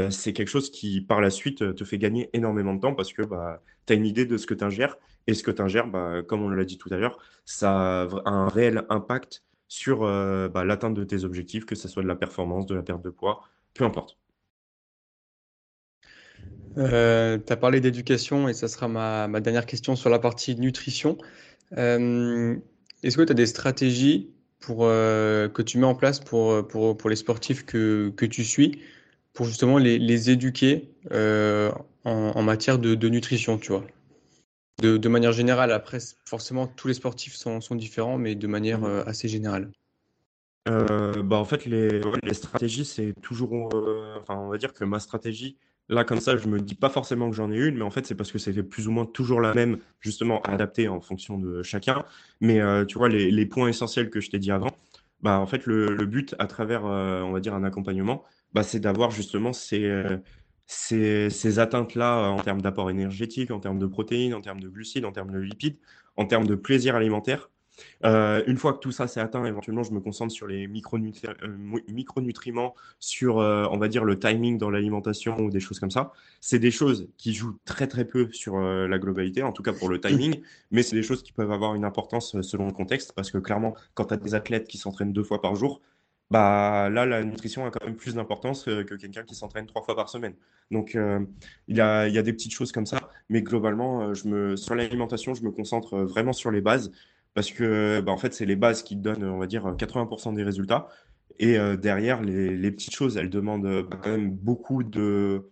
c'est quelque chose qui, par la suite, te fait gagner énormément de temps parce que bah, tu as une idée de ce que tu ingères et ce que tu ingères, bah, comme on l'a dit tout à l'heure, ça a un réel impact sur euh, l'atteinte de tes objectifs, que ce soit de la performance, de la perte de poids, peu importe. Euh, tu as parlé d'éducation et ça sera ma, dernière question sur la partie nutrition. Euh, est-ce que tu as des stratégies pour, que tu mets en place pour, pour, pour les sportifs que, que, tu suis pour justement les, les éduquer en, matière de, de nutrition, tu vois? De, manière générale, après, forcément, tous les sportifs sont, différents, mais de manière mmh. euh, assez générale. Euh, bah en fait, les, les stratégies, c'est toujours. Euh, enfin, on va dire que ma stratégie, là, comme ça, je me dis pas forcément que j'en ai une, mais en fait, c'est parce que c'était plus ou moins toujours la même, justement, adaptée en fonction de chacun. Mais tu vois, les, points essentiels que je t'ai dit avant, bah en fait, le, but à travers, on va dire, un accompagnement, bah, c'est d'avoir justement ces ces, ces atteintes-là en termes d'apport énergétique, en termes de protéines, en termes de glucides, en termes de lipides, en termes de plaisir alimentaire. Euh, une fois que tout ça s'est atteint, éventuellement, je me concentre sur les euh, micronutriments, sur, euh, on va dire, le timing dans l'alimentation ou des choses comme ça. C'est des choses qui jouent très très peu sur la globalité, en tout cas pour le timing, mais c'est des choses qui peuvent avoir une importance selon le contexte, parce que clairement, quand tu as des athlètes qui s'entraînent deux fois par jour, bah là, la nutrition a quand même plus d'importance que, quelqu'un qui s'entraîne trois fois par semaine. Donc, il y a, y, a, des petites choses comme ça, mais globalement, je me, sur l'alimentation, je me concentre vraiment sur les bases parce que bah, en fait, c'est les bases qui donnent, on va dire, 80% des résultats. Et euh, derrière, les, petites choses, elles demandent euh, bah, quand même beaucoup de,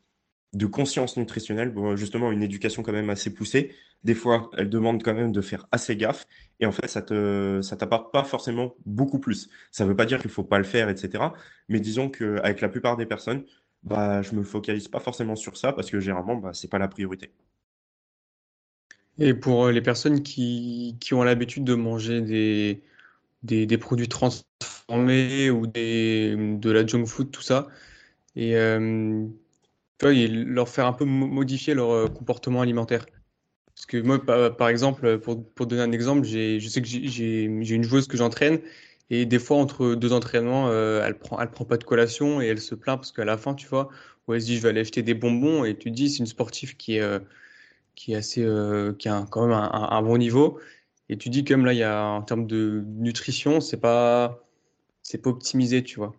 conscience nutritionnelle, justement une éducation quand même assez poussée. Des fois, elles demandent quand même de faire assez gaffe. Et en fait, ça te, ça t'apporte pas forcément beaucoup plus. Ça ne veut pas dire qu'il faut pas le faire, etc. Mais disons qu'avec la plupart des personnes, bah, je me focalise pas forcément sur ça parce que généralement, bah, c'est pas la priorité. Et pour euh, les personnes qui, qui ont l'habitude de manger des, des, produits transformés ou des, de la junk food, tout ça, et euh, leur faire un peu modifier leur euh, comportement alimentaire. Parce que moi, par, exemple, pour, pour, donner un exemple, je sais que j'ai une joueuse que j'entraîne et des fois, entre deux entraînements, elle prend, elle prend pas de collation et elle se plaint parce qu'à la fin, tu vois, où elle se dit, je vais aller acheter des bonbons et tu te dis, c'est une sportive qui est qui est assez, euh, qui a quand même un, bon niveau. Et tu dis comme là, il y a en termes de nutrition, c'est pas, c'est pas optimisé, tu vois.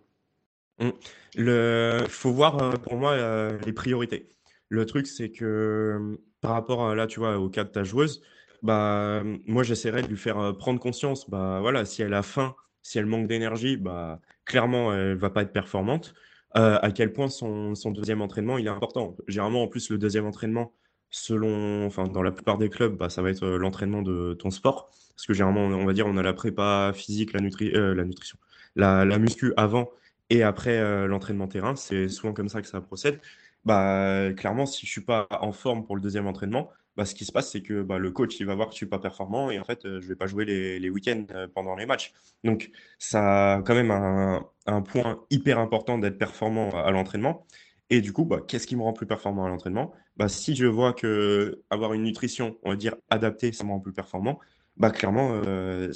Mmh. Le, faut voir euh, pour moi euh, les priorités. Le truc, c'est que par rapport là, tu vois, au cas de ta joueuse, bah, moi, j'essaierais de lui faire prendre conscience. Bah, voilà, si elle a faim, si elle manque d'énergie, bah, clairement, elle va pas être performante. à quel point son, son, deuxième entraînement il est important. Généralement, en plus, le deuxième entraînement, selon, enfin, dans la plupart des clubs, bah, ça va être euh, l'entraînement de ton sport. Parce que généralement, on va dire, on a la prépa physique, la, nutri euh, la nutrition, la, la, muscu avant et après euh, l'entraînement terrain. C'est souvent comme ça que ça procède. Bah, clairement, si je suis pas en forme pour le deuxième entraînement, bah, ce qui se passe, c'est que bah, le coach, il va voir que je suis pas performant et en fait, je vais pas jouer les, les week-ends pendant les matchs. Donc, ça a quand même un, un point hyper important d'être performant à l'entraînement. Et du coup, bah, qu'est-ce qui me rend plus performant à l'entraînement? Bah, Si je vois que avoir une nutrition, on va dire, adaptée, ça me rend plus performant, bah, clairement, euh,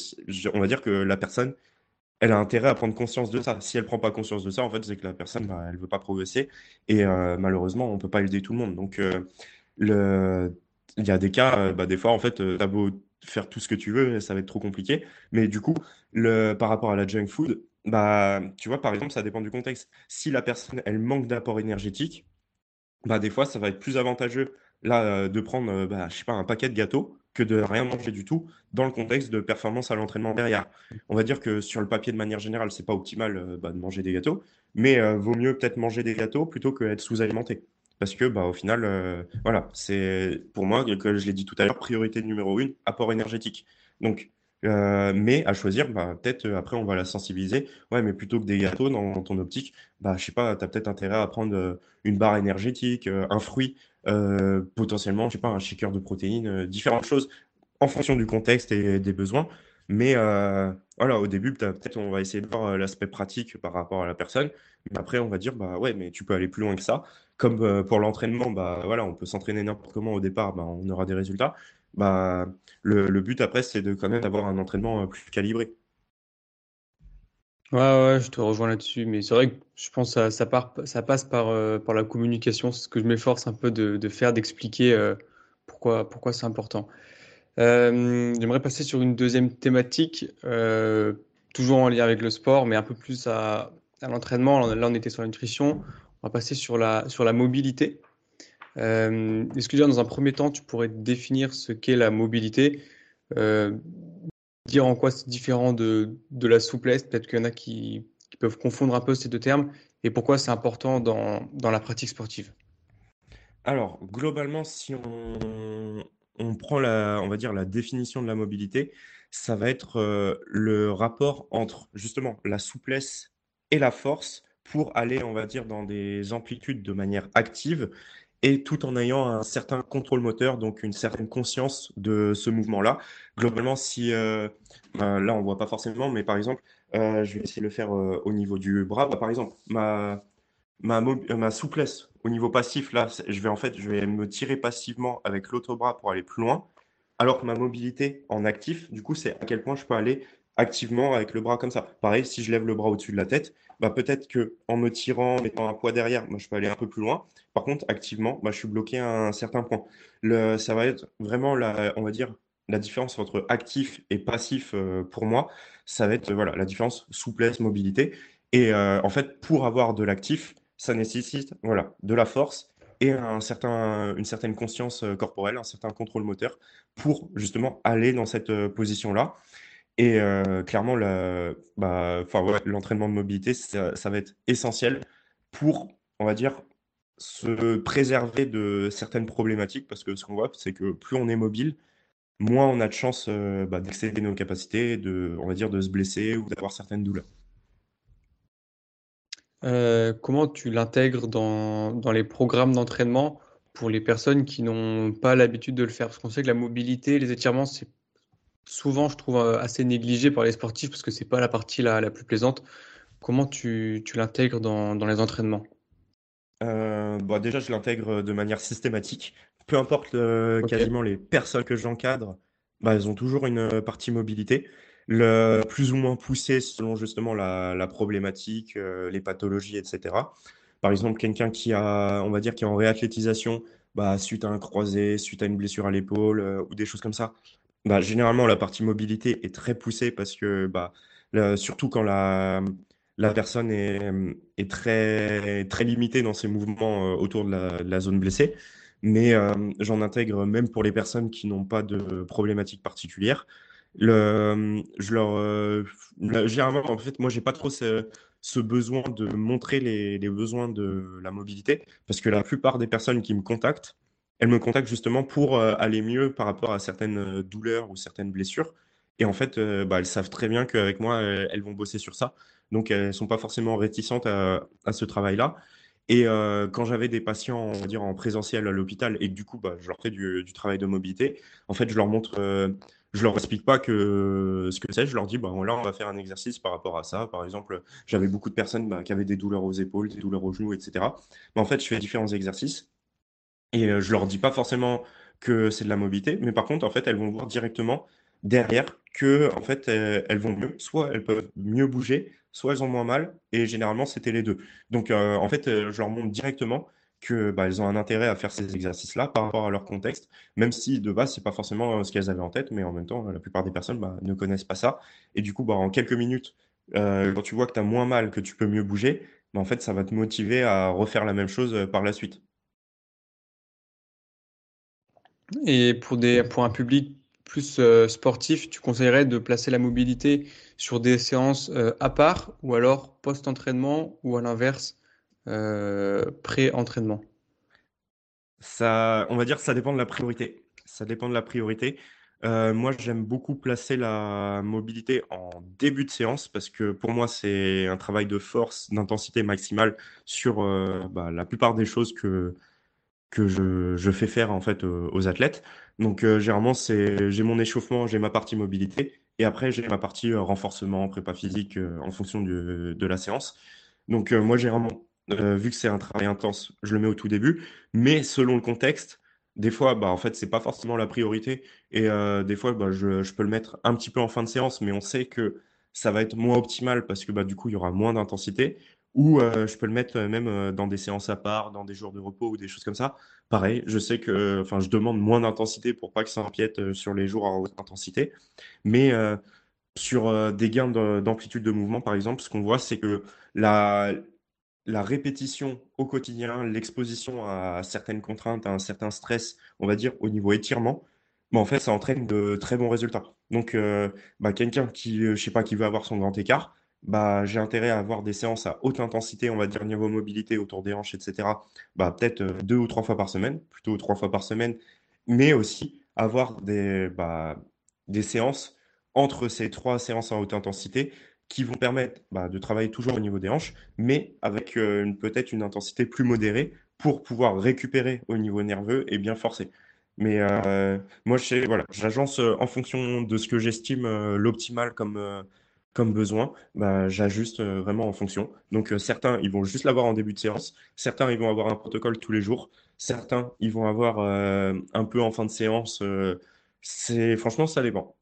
on va dire que la personne, elle a intérêt à prendre conscience de ça. Si elle prend pas conscience de ça, en fait, c'est que la personne, bah, elle veut pas progresser. Et euh, malheureusement, on peut pas aider tout le monde. Donc, euh, le... il y a des cas, bah, des fois, en fait, tu as beau faire tout ce que tu veux, ça va être trop compliqué. Mais du coup, le... par rapport à la junk food, bah, tu vois, par exemple, ça dépend du contexte. Si la personne, elle manque d'apport énergétique, bah, des fois, ça va être plus avantageux de prendre, bah, pas, un paquet de gâteaux que de rien manger du tout dans le contexte de performance à l'entraînement derrière. On va dire que sur le papier, de manière générale, c'est pas optimal bah, de manger des gâteaux, mais vaut mieux peut-être manger des gâteaux plutôt que être sous-alimenté. Parce que, bah, au final, voilà, c'est pour moi, que je l'ai dit tout à l'heure, priorité numéro une, apport énergétique. Donc, euh, mais à choisir, bah, peut-être euh, après on va la sensibiliser. Ouais, mais plutôt que des gâteaux dans, ton optique, bah, je sais pas, tu as peut-être intérêt à prendre euh, une barre énergétique, un fruit, potentiellement, je sais pas, un shaker de protéines, différentes choses en fonction du contexte et des besoins. Mais voilà, au début, peut-être on va essayer de voir l'aspect pratique par rapport à la personne. Mais après, on va dire, bah ouais, mais tu peux aller plus loin que ça. Comme pour l'entraînement, bah voilà, on peut s'entraîner n'importe comment au départ, bah, on aura des résultats bah, le, but après, c'est de quand même avoir un entraînement euh, plus calibré. Ouais, ouais, je te rejoins là-dessus, mais c'est vrai que je pense que ça, part, ça passe par, euh, par la communication, c'est ce que je m'efforce un peu de, faire, d'expliquer euh, pourquoi, pourquoi c'est important. J'aimerais passer sur une deuxième thématique, toujours en lien avec le sport, mais un peu plus à, à l'entraînement. Là, on était sur la nutrition. On va passer sur la, sur la mobilité. Euh, Est-ce que dans un premier temps, tu pourrais définir ce qu'est la mobilité euh, Dire en quoi c'est différent de, de, la souplesse? Peut-être qu'il y en a qui, peuvent confondre un peu ces deux termes. Et pourquoi c'est important dans, dans, la pratique sportive? Alors, globalement, si on, on, prend la, on va dire, la définition de la mobilité, ça va être euh, le rapport entre justement la souplesse et la force pour aller, on va dire, dans des amplitudes de manière active et tout en ayant un certain contrôle moteur, donc une certaine conscience de ce mouvement-là. Globalement, si euh, ben, là on voit pas forcément, mais par exemple, euh, je vais essayer de le faire euh, au niveau du bras. Bah, par exemple, ma, ma, ma souplesse au niveau passif, là, je vais en fait, je vais me tirer passivement avec l'autre bras pour aller plus loin, alors que ma mobilité en actif, du coup, c'est à quel point je peux aller activement avec le bras comme ça. Pareil, si je lève le bras au-dessus de la tête, bah, peut-être que en me tirant, en mettant un poids derrière, moi, je peux aller un peu plus loin. Par contre, activement, bah, je suis bloqué à un certain point. Ça va être vraiment la, on va dire, la différence entre actif et passif euh, pour moi. Ça va être voilà, la différence souplesse, mobilité. Et euh, en fait, pour avoir de l'actif, ça nécessite voilà, de la force et un certain, une certaine conscience euh, corporelle, un certain contrôle moteur pour justement aller dans cette position-là. Et clairement, bah, l'entraînement de mobilité, ça, va être essentiel pour, on va dire, se préserver de certaines problématiques, parce que ce qu'on voit, c'est que plus on est mobile, moins on a de chances bah, d'excéder nos capacités, de, on va dire, de se blesser ou d'avoir certaines douleurs. comment tu l'intègres dans, dans, les programmes d'entraînement pour les personnes qui n'ont pas l'habitude de le faire? Parce qu'on sait que la mobilité, les étirements, c'est souvent, je trouve, euh, assez négligé par les sportifs parce que c'est pas la partie la, la, plus plaisante. Comment tu, tu l'intègres dans, dans, les entraînements? Euh, bon, Déjà, je l'intègre de manière systématique. Peu importe euh, quasiment les personnes que j'encadre, bah, elles ont toujours une partie mobilité. Le plus ou moins poussé selon justement la, la problématique, les pathologies, etc. Par exemple, quelqu'un qui a, on va dire, qui est en réathlétisation, bah, suite à un croisé, suite à une blessure à l'épaule ou des choses comme ça, bah, généralement, la partie mobilité est très poussée parce que, bah, surtout quand la, la personne est, est très, très limitée dans ses mouvements euh, autour de la, zone blessée. Mais euh, j'en intègre même pour les personnes qui n'ont pas de problématiques particulières. Le, je leur, euh, généralement, en fait, moi, j'ai pas trop ce, ce, besoin de montrer les, les besoins de la mobilité parce que la plupart des personnes qui me contactent, elles me contactent justement pour euh, aller mieux par rapport à certaines euh, douleurs ou certaines blessures. Et en fait, euh, bah, elles savent très bien qu'avec moi, elles vont bosser sur ça. Donc, elles ne sont pas forcément réticentes à, ce travail-là. Et quand j'avais des patients, on va dire, en présentiel à l'hôpital et que du coup, bah, je leur fais du, travail de mobilité, en fait, je leur montre, je leur explique pas que ce que c'est, je leur dis, bah, là, on va faire un exercice par rapport à ça. Par exemple, j'avais beaucoup de personnes bah, qui avaient des douleurs aux épaules, des douleurs aux genoux, etc. Mais en fait, je fais différents exercices et je leur dis pas forcément que c'est de la mobilité, mais par contre, en fait, elles vont voir directement derrière que, en fait, elles vont mieux. Soit elles peuvent mieux bouger, soit elles ont moins mal. Et généralement, c'était les deux. Donc, en fait, je leur montre directement que bah, elles ont un intérêt à faire ces exercices-là par rapport à leur contexte, même si de base, c'est pas forcément ce qu'elles avaient en tête, mais en même temps, la plupart des personnes bah, ne connaissent pas ça. Et du coup, bah, en quelques minutes, quand tu vois que tu as moins mal, que tu peux mieux bouger, bah, en fait, ça va te motiver à refaire la même chose par la suite. Et pour, des, pour un public plus euh, sportif, tu conseillerais de placer la mobilité sur des séances euh, à part ou alors post-entraînement ou à l'inverse, euh, pré-entraînement? Ça, on va dire que ça dépend de la priorité. Ça dépend de la priorité. moi, j'aime beaucoup placer la mobilité en début de séance parce que pour moi, c'est un travail de force, d'intensité maximale sur bah, la plupart des choses que, que je, je, fais faire en fait aux, athlètes. Donc euh, généralement c'est j'ai mon échauffement, j'ai ma partie mobilité et après j'ai ma partie euh, renforcement, prépa physique euh, en fonction du, de la séance. Donc moi généralement vu que c'est un travail intense, je le mets au tout début, mais selon le contexte, des fois bah en fait c'est pas forcément la priorité et des fois bah, je, je, peux le mettre un petit peu en fin de séance, mais on sait que ça va être moins optimal parce que bah, du coup il y aura moins d'intensité ou je peux le mettre même dans des séances à part, dans des jours de repos ou des choses comme ça. Pareil, je sais que, enfin, je demande moins d'intensité pour pas que ça empiète sur les jours à haute intensité. Mais sur des gains d'amplitude de mouvement, par exemple, ce qu'on voit, c'est que la, la répétition au quotidien, l'exposition à certaines contraintes, à un certain stress, on va dire au niveau étirement, bah, en fait, ça entraîne de très bons résultats. Donc, bah, quelqu'un qui, je sais pas, qui veut avoir son grand écart, bah, j'ai intérêt à avoir des séances à haute intensité, on va dire niveau mobilité autour des hanches, etc. Bah, peut-être euh, deux ou trois fois par semaine, plutôt trois fois par semaine, mais aussi avoir des, bah, des séances entre ces trois séances à haute intensité qui vont permettre bah, de travailler toujours au niveau des hanches, mais avec euh, peut-être une intensité plus modérée pour pouvoir récupérer au niveau nerveux et bien forcer. Mais euh, moi, voilà, j'agence en fonction de ce que j'estime l'optimal comme comme besoin, bah, j'ajuste vraiment en fonction. Donc certains, ils vont juste l'avoir en début de séance, certains, ils vont avoir un protocole tous les jours, certains, ils vont avoir un peu en fin de séance. c'est franchement, ça dépend.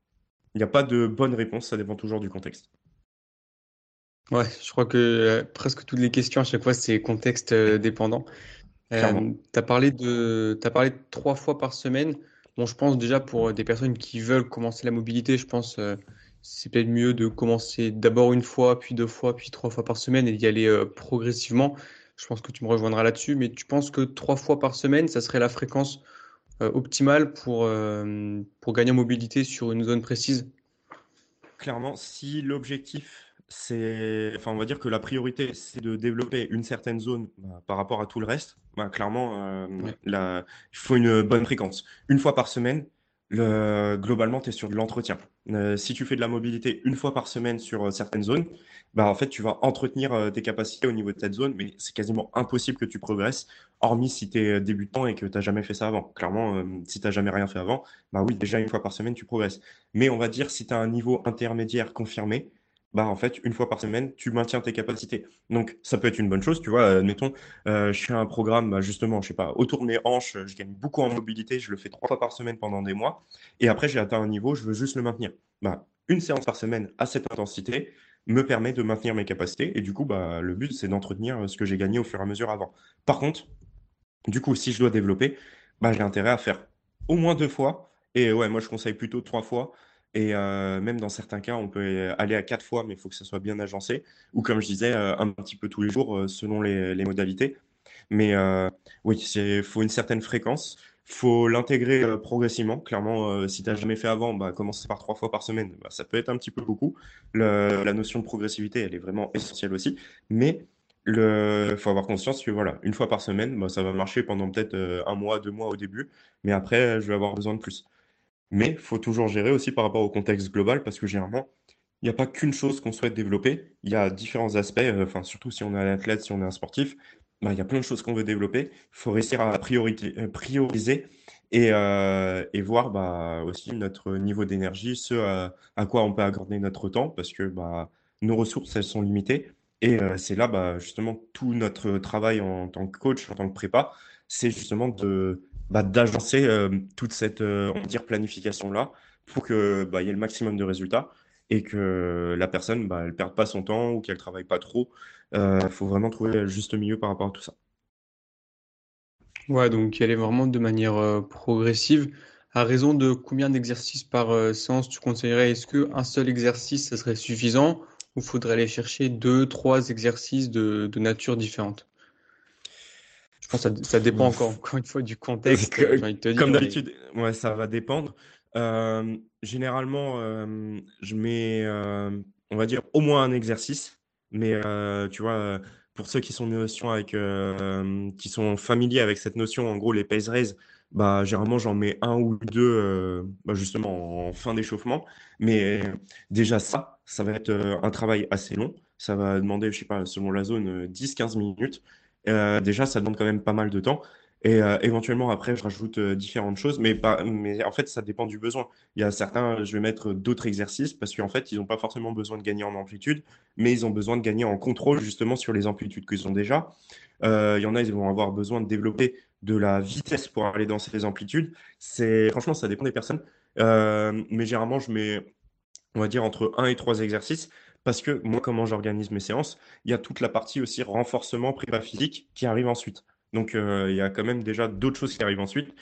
Il n'y a pas de bonne réponse, ça dépend toujours du contexte. Ouais, je crois que presque toutes les questions à chaque fois, c'est contexte dépendant. tu as parlé de, as parlé de trois fois par semaine. Bon, je pense déjà pour des personnes qui veulent commencer la mobilité, je pense c'est peut-être mieux de commencer d'abord une fois, puis deux fois, puis trois fois par semaine et d'y aller euh, progressivement. Je pense que tu me rejoindras là-dessus, mais tu penses que trois fois par semaine, ça serait la fréquence euh, optimale pour, euh, pour gagner en mobilité sur une zone précise? Clairement, si l'objectif, c'est, enfin, on va dire que la priorité, c'est de développer une certaine zone bah, par rapport à tout le reste, bah, clairement, il faut une bonne fréquence. Une fois par semaine, globalement, tu es sur de l'entretien. Euh, si tu fais de la mobilité une fois par semaine sur euh, certaines zones, bah, en fait, tu vas entretenir euh, tes capacités au niveau de cette zone, mais c'est quasiment impossible que tu progresses, hormis si tu es débutant et que tu n'as jamais fait ça avant. Clairement, si tu n'as jamais rien fait avant, bah oui, déjà une fois par semaine, tu progresses. Mais on va dire, si tu as un niveau intermédiaire confirmé, bah en fait, une fois par semaine, tu maintiens tes capacités. Donc, ça peut être une bonne chose, tu vois. Admettons, euh, je fais un programme, bah, justement, je sais pas, autour de mes hanches, je gagne beaucoup en mobilité, je le fais trois fois par semaine pendant des mois, et après, j'ai atteint un niveau, je veux juste le maintenir. Bah, une séance par semaine à cette intensité me permet de maintenir mes capacités, et du coup, bah, le but, c'est d'entretenir ce que j'ai gagné au fur et à mesure avant. Par contre, du coup, si je dois développer, bah, j'ai intérêt à faire au moins deux fois, et ouais, moi, je conseille plutôt trois fois, et euh, même dans certains cas, on peut aller à quatre fois, mais il faut que ça soit bien agencé. Ou comme je disais, euh, un petit peu tous les jours, euh, selon les, modalités. Mais oui, il faut une certaine fréquence. Il faut l'intégrer progressivement. Clairement, si tu n'as jamais fait avant, bah, commencer par trois fois par semaine, bah, ça peut être un petit peu beaucoup. la notion de progressivité, elle est vraiment essentielle aussi. Mais il faut avoir conscience que voilà, une fois par semaine, bah, ça va marcher pendant peut-être un mois, deux mois au début. Mais après, je vais avoir besoin de plus. Mais il faut toujours gérer aussi par rapport au contexte global parce que généralement, il n'y a pas qu'une chose qu'on souhaite développer. Il y a différents aspects, euh, surtout si on est un athlète, si on est un sportif, bah, il y a plein de choses qu'on veut développer. Il faut réussir à euh, prioriser euh, et, voir bah, aussi notre niveau d'énergie, ce à, quoi on peut accorder notre temps parce que bah, nos ressources, elles sont limitées. Et c'est là, bah, justement, tout notre travail en tant que coach, en tant que prépa, c'est justement de bah, d'agencer euh, toute cette euh, planification-là pour qu'il bah, y ait le maximum de résultats et que la personne bah, elle perde pas son temps ou qu'elle travaille pas trop. Il euh, faut vraiment trouver le juste milieu par rapport à tout ça. Ouais, donc y aller vraiment de manière progressive. À raison de combien d'exercices par séance tu conseillerais Est-ce qu'un seul exercice, ça serait suffisant ou faudrait aller chercher deux, trois exercices de nature différente? Ça, ça dépend encore, encore, une fois du contexte. Comme d'habitude, ouais, ça va dépendre. Euh, généralement, euh, je mets, euh, on va dire, au moins un exercice. Mais tu vois, pour ceux qui sont notion avec, qui sont familiers avec cette notion, en gros, les pace raise, bah, généralement, j'en mets un ou deux, bah, justement, en fin d'échauffement. Mais déjà, ça, ça va être un travail assez long. Ça va demander, je sais pas, selon la zone, 10-15 minutes. Euh, déjà, ça demande quand même pas mal de temps. Et euh, éventuellement, après, je rajoute euh, différentes choses, mais, pas, mais en fait, ça dépend du besoin. Il y a certains, je vais mettre d'autres exercices parce qu'en fait, ils n'ont pas forcément besoin de gagner en amplitude, mais ils ont besoin de gagner en contrôle justement sur les amplitudes qu'ils ont déjà. il y en a, ils vont avoir besoin de développer de la vitesse pour aller dans ces amplitudes. C'est franchement, ça dépend des personnes. mais généralement, je mets, on va dire, entre 1 et 3 exercices parce que moi, comment j'organise mes séances, il y a toute la partie aussi renforcement prépa physique qui arrive ensuite. Donc, euh, il y a quand même déjà d'autres choses qui arrivent ensuite.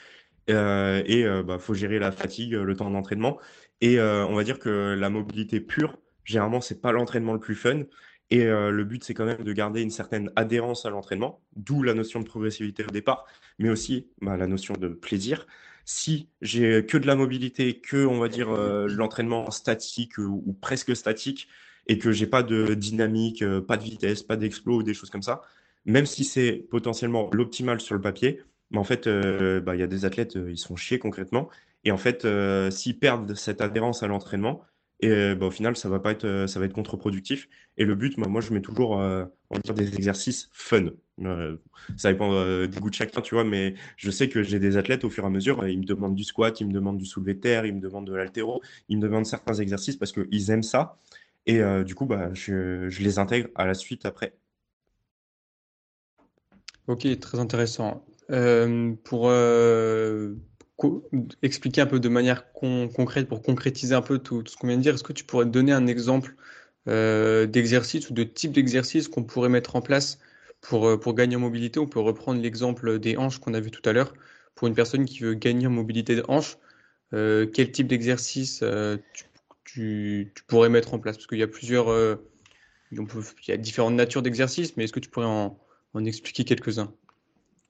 Euh, et il euh, bah, faut gérer la fatigue, le temps d'entraînement. Et on va dire que la mobilité pure, généralement, c'est pas l'entraînement le plus fun. Et le but, c'est quand même de garder une certaine adhérence à l'entraînement, d'où la notion de progressivité au départ, mais aussi bah, la notion de plaisir. Si j'ai que de la mobilité, que, on va dire, l'entraînement statique ou presque statique, et que j'ai pas de dynamique, euh, pas de vitesse, pas d'explos ou des choses comme ça, même si c'est potentiellement l'optimal sur le papier, mais en fait, euh, bah, il y a des athlètes, euh, ils se font chier concrètement. Et en fait, s'ils perdent cette adhérence à l'entraînement, et bah, au final, ça va pas être, ça va être contre-productif. Et le but, moi, je mets toujours, on va dire, des exercices fun. ça dépend des goûts de chacun, tu vois, mais je sais que j'ai des athlètes au fur et à mesure, ils me demandent du squat, ils me demandent du soulevé de terre, ils me demandent de l'altéro, ils me demandent certains exercices parce qu'ils aiment ça. Et du coup, bah, je, les intègre à la suite après. Ok, très intéressant. pour expliquer un peu de manière concrète, pour concrétiser un peu tout, ce qu'on vient de dire, est-ce que tu pourrais donner un exemple d'exercice ou de type d'exercice qu'on pourrait mettre en place pour, pour gagner en mobilité? On peut reprendre l'exemple des hanches qu'on a vu tout à l'heure. Pour une personne qui veut gagner en mobilité de hanches, quel type d'exercice tu, pourrais mettre en place? Parce qu'il y a plusieurs, il y a différentes natures d'exercices, mais est-ce que tu pourrais en, expliquer quelques-uns?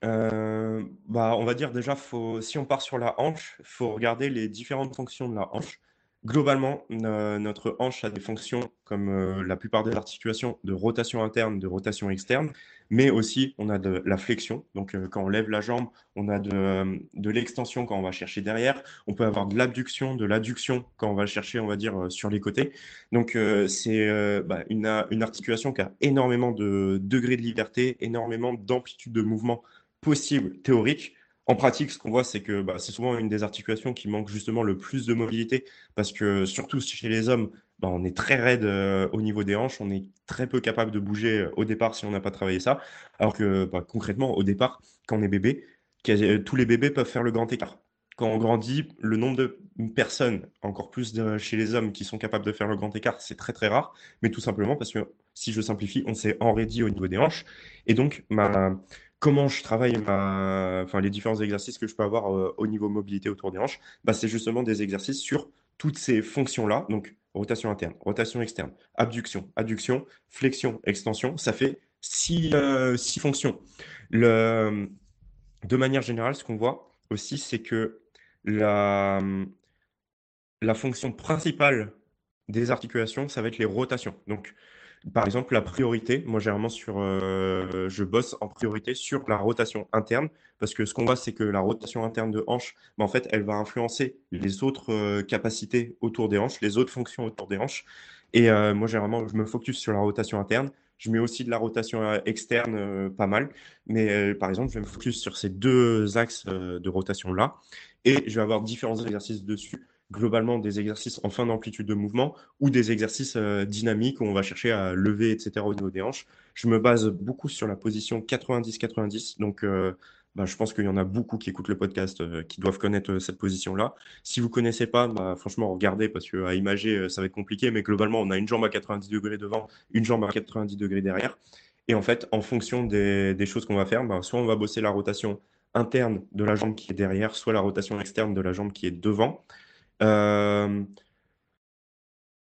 Euh, bah, on va dire déjà, si on part sur la hanche, il faut regarder les différentes fonctions de la hanche. Globalement, notre hanche a des fonctions, comme euh, la plupart des articulations, de rotation interne, de rotation externe, mais aussi on a de la flexion. Donc, euh, quand on lève la jambe, on a de, l'extension quand on va chercher derrière. On peut avoir de l'abduction, de l'adduction quand on va chercher, on va dire, euh, sur les côtés. Donc, c'est bah, une, une articulation qui a énormément de degrés de liberté, énormément d'amplitude de mouvement possible théorique. En pratique, ce qu'on voit, c'est que bah, c'est souvent une des articulations qui manque justement le plus de mobilité, parce que surtout chez les hommes, bah, on est très raide euh, au niveau des hanches, on est très peu capable de bouger euh, au départ si on n'a pas travaillé ça, alors que bah, concrètement, au départ, quand on est bébé, euh, tous les bébés peuvent faire le grand écart. Quand on grandit, le nombre de personnes, encore plus chez les hommes, qui sont capables de faire le grand écart, c'est très très rare, mais tout simplement parce que, si je simplifie, on s'est enraidi au niveau des hanches, et donc ma comment je travaille les différents exercices que je peux avoir euh, au niveau mobilité autour des hanches, bah, c'est justement des exercices sur toutes ces fonctions-là, donc rotation interne, rotation externe, abduction, adduction, flexion, extension, ça fait six, euh, fonctions. De manière générale, ce qu'on voit aussi, c'est que la, la fonction principale des articulations, ça va être les rotations. Donc, par exemple, la priorité, moi généralement sur, euh, je bosse en priorité sur la rotation interne parce que ce qu'on voit, c'est que la rotation interne de hanche, ben, en fait, elle va influencer les autres euh, capacités autour des hanches, les autres fonctions autour des hanches. Et euh, moi généralement, je me focus sur la rotation interne. Je mets aussi de la rotation externe, pas mal. Mais par exemple, je vais me focus sur ces deux axes de rotation là et je vais avoir différents exercices dessus globalement des exercices en fin d'amplitude de mouvement ou des exercices euh, dynamiques où on va chercher à lever, etc. au niveau des hanches. Je me base beaucoup sur la position 90-90. Donc, euh, bah, je pense qu'il y en a beaucoup qui écoutent le podcast euh, qui doivent connaître cette position-là. Si vous ne connaissez pas, bah, franchement, regardez parce qu'à imager, ça va être compliqué. Mais globalement, on a une jambe à 90 degrés devant, une jambe à 90 degrés derrière. Et en fait, en fonction des, choses qu'on va faire, bah, soit on va bosser la rotation interne de la jambe qui est derrière, soit la rotation externe de la jambe qui est devant. Euh,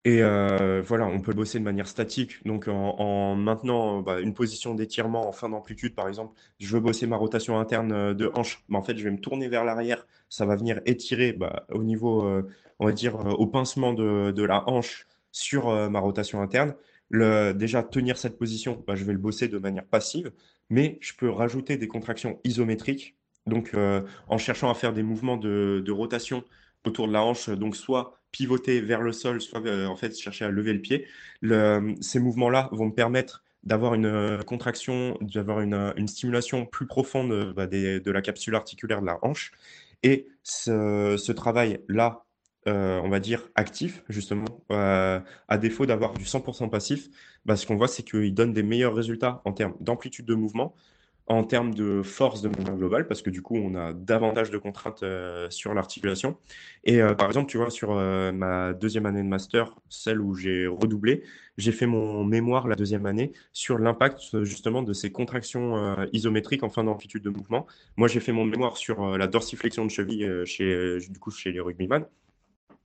et euh, voilà, on peut bosser de manière statique. Donc en, maintenant bah, une position d'étirement en fin d'amplitude, par exemple, je veux bosser ma rotation interne euh, de hanche, mais en fait je vais me tourner vers l'arrière, ça va venir étirer bah, au niveau, on va dire, au pincement de, la hanche sur ma rotation interne. Déjà tenir cette position, bah, je vais le bosser de manière passive, mais je peux rajouter des contractions isométriques. Donc en cherchant à faire des mouvements de rotation autour de la hanche, donc soit pivoter vers le sol, soit euh, en fait chercher à lever le pied. ces mouvements-là vont me permettre d'avoir une euh, contraction, d'avoir une, euh, une, stimulation plus profonde bah, de la capsule articulaire de la hanche. Et ce, travail-là, on va dire actif, justement, à défaut d'avoir du 100% passif, bah, ce qu'on voit, c'est qu'il donne des meilleurs résultats en termes d'amplitude de mouvement, en termes de force de manière globale, parce que du coup, on a davantage de contraintes euh, sur l'articulation. Et euh, par exemple, tu vois, sur euh, ma deuxième année de master, celle où j'ai redoublé, j'ai fait mon mémoire la deuxième année sur l'impact justement de ces contractions isométriques en fin d'amplitude de mouvement. Moi, j'ai fait mon mémoire sur la dorsiflexion de cheville chez, du coup, chez les rugbyman.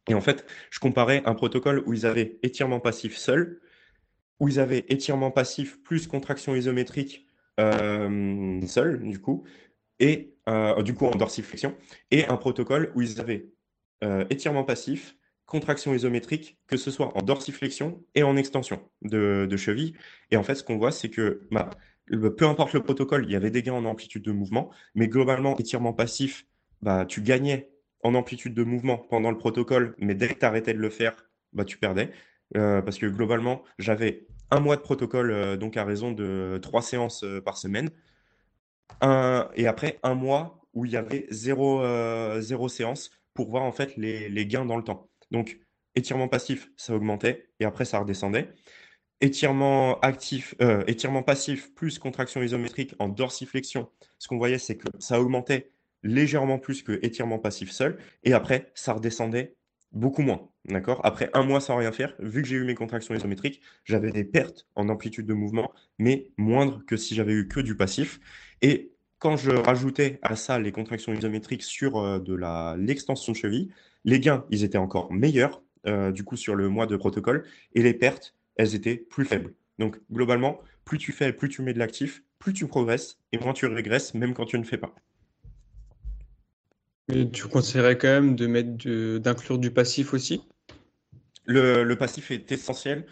Et en fait, je comparais un protocole où ils avaient étirement passif seul, où ils avaient étirement passif plus contraction isométrique seul, du coup, et euh, du coup en dorsiflexion, et un protocole où ils avaient euh, étirement passif, contraction isométrique, que ce soit en dorsiflexion et en extension de, cheville. Et en fait, ce qu'on voit, c'est que bah, peu importe le protocole, il y avait des gains en amplitude de mouvement, mais globalement, étirement passif, bah, tu gagnais en amplitude de mouvement pendant le protocole, mais dès que tu arrêtais de le faire, bah, tu perdais. parce que globalement, j'avais un mois de protocole, euh, donc à raison de trois séances euh, par semaine. Et après, un mois où il y avait zéro, euh, zéro séance pour voir en fait les, gains dans le temps. Donc, étirement passif, ça augmentait et après ça redescendait. Étirement actif, étirement passif plus contraction isométrique en dorsiflexion, ce qu'on voyait, c'est que ça augmentait légèrement plus que étirement passif seul et après ça redescendait beaucoup moins. D'accord Après un mois sans rien faire, vu que j'ai eu mes contractions isométriques, j'avais des pertes en amplitude de mouvement, mais moindres que si j'avais eu que du passif. Et quand je rajoutais à ça les contractions isométriques sur euh, de l'extension de cheville, les gains, ils étaient encore meilleurs, euh, du coup, sur le mois de protocole, et les pertes, elles étaient plus faibles. Donc, globalement, plus tu fais, plus tu mets de l'actif, plus tu progresses, et moins tu régresses, même quand tu ne fais pas. Tu conseillerais quand même de mettre d'inclure du passif aussi? Le, passif est essentiel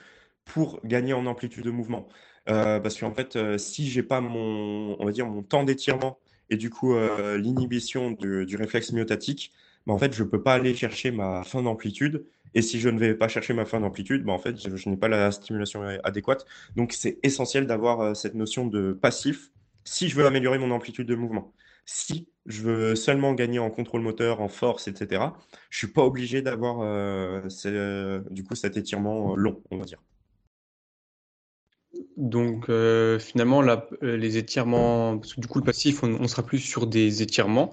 pour gagner en amplitude de mouvement. Euh, parce qu'en fait, euh, si j'ai pas mon, on va dire, mon temps d'étirement et du coup euh, l'inhibition du, réflexe myotatique, bah, en fait, je peux pas aller chercher ma fin d'amplitude. Et si je ne vais pas chercher ma fin d'amplitude, bah, en fait, je, n'ai pas la stimulation adéquate. Donc, c'est essentiel d'avoir cette notion de passif si je veux améliorer mon amplitude de mouvement. Si je veux seulement gagner en contrôle moteur, en force, etc., je suis pas obligé d'avoir du coup cet étirement long, on va dire. Donc euh, finalement, euh, les étirements, parce que du coup le passif, on, sera plus sur des étirements.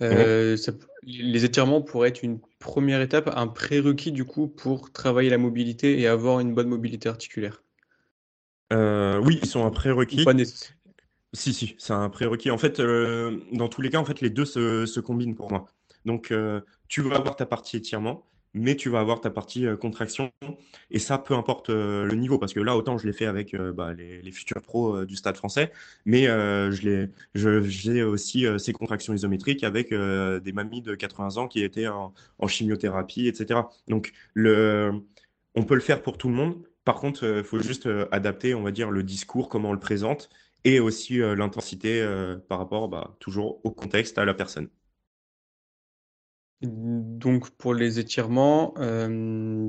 Euh, les étirements pourraient être une première étape, un prérequis du coup pour travailler la mobilité et avoir une bonne mobilité articulaire. oui, ils sont un prérequis. Pas si, si, c'est un prérequis. En fait, dans tous les cas, en fait, les deux se, combinent pour moi. Donc, tu vas avoir ta partie étirement, mais tu vas avoir ta partie euh, contraction. Et ça, peu importe euh, le niveau, parce que là, autant je l'ai fait avec euh, bah, les, futurs pros du stade français, mais je j'ai aussi ces contractions isométriques avec des mamies de 80 ans qui étaient en, chimiothérapie, etc. Donc, le, on peut le faire pour tout le monde. Par contre, il faut juste adapter, on va dire, le discours, comment on le présente, et aussi l'intensité par rapport bah, toujours au contexte, à la personne. Donc pour les étirements, euh,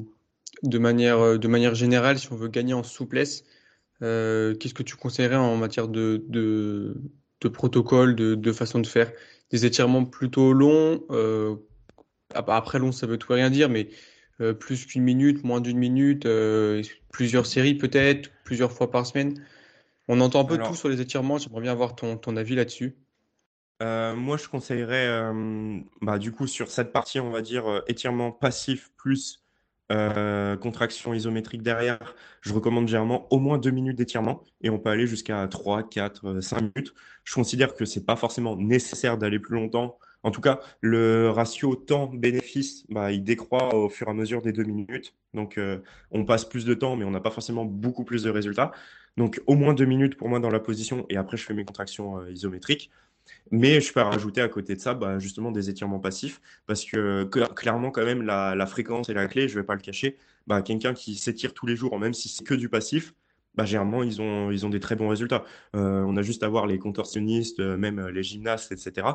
de manière, de manière générale, si on veut gagner en souplesse, euh, qu'est-ce que tu conseillerais en matière de, de, protocole, de, façon de faire? Des étirements plutôt longs, euh, après long ça veut tout rien dire, mais plus qu'une minute, moins d'une minute, plusieurs séries peut-être, plusieurs fois par semaine. On entend un peu tout sur les étirements, j'aimerais bien avoir ton, ton avis là-dessus. Euh, moi, je conseillerais, euh, bah, du coup, sur cette partie, on va dire, euh, étirement passif plus contraction isométrique derrière, je recommande généralement au moins deux minutes d'étirement et on peut aller jusqu'à 3, 4, 5 minutes. Je considère que c'est pas forcément nécessaire d'aller plus longtemps. En tout cas, le ratio temps-bénéfice, bah, il décroît au fur et à mesure des deux minutes. Donc, on passe plus de temps, mais on n'a pas forcément beaucoup plus de résultats. Donc, au moins deux minutes pour moi dans la position et après, je fais mes contractions isométriques. Mais je peux rajouter à côté de ça, bah, justement, des étirements passifs, parce que clairement, quand même, la, fréquence est la clé, je ne vais pas le cacher. Bah, Quelqu'un qui s'étire tous les jours, même si c'est que du passif, bah, généralement, ils ont, ils ont des très bons résultats. Euh, on a juste à voir les contorsionnistes, euh, même euh, les gymnastes, etc.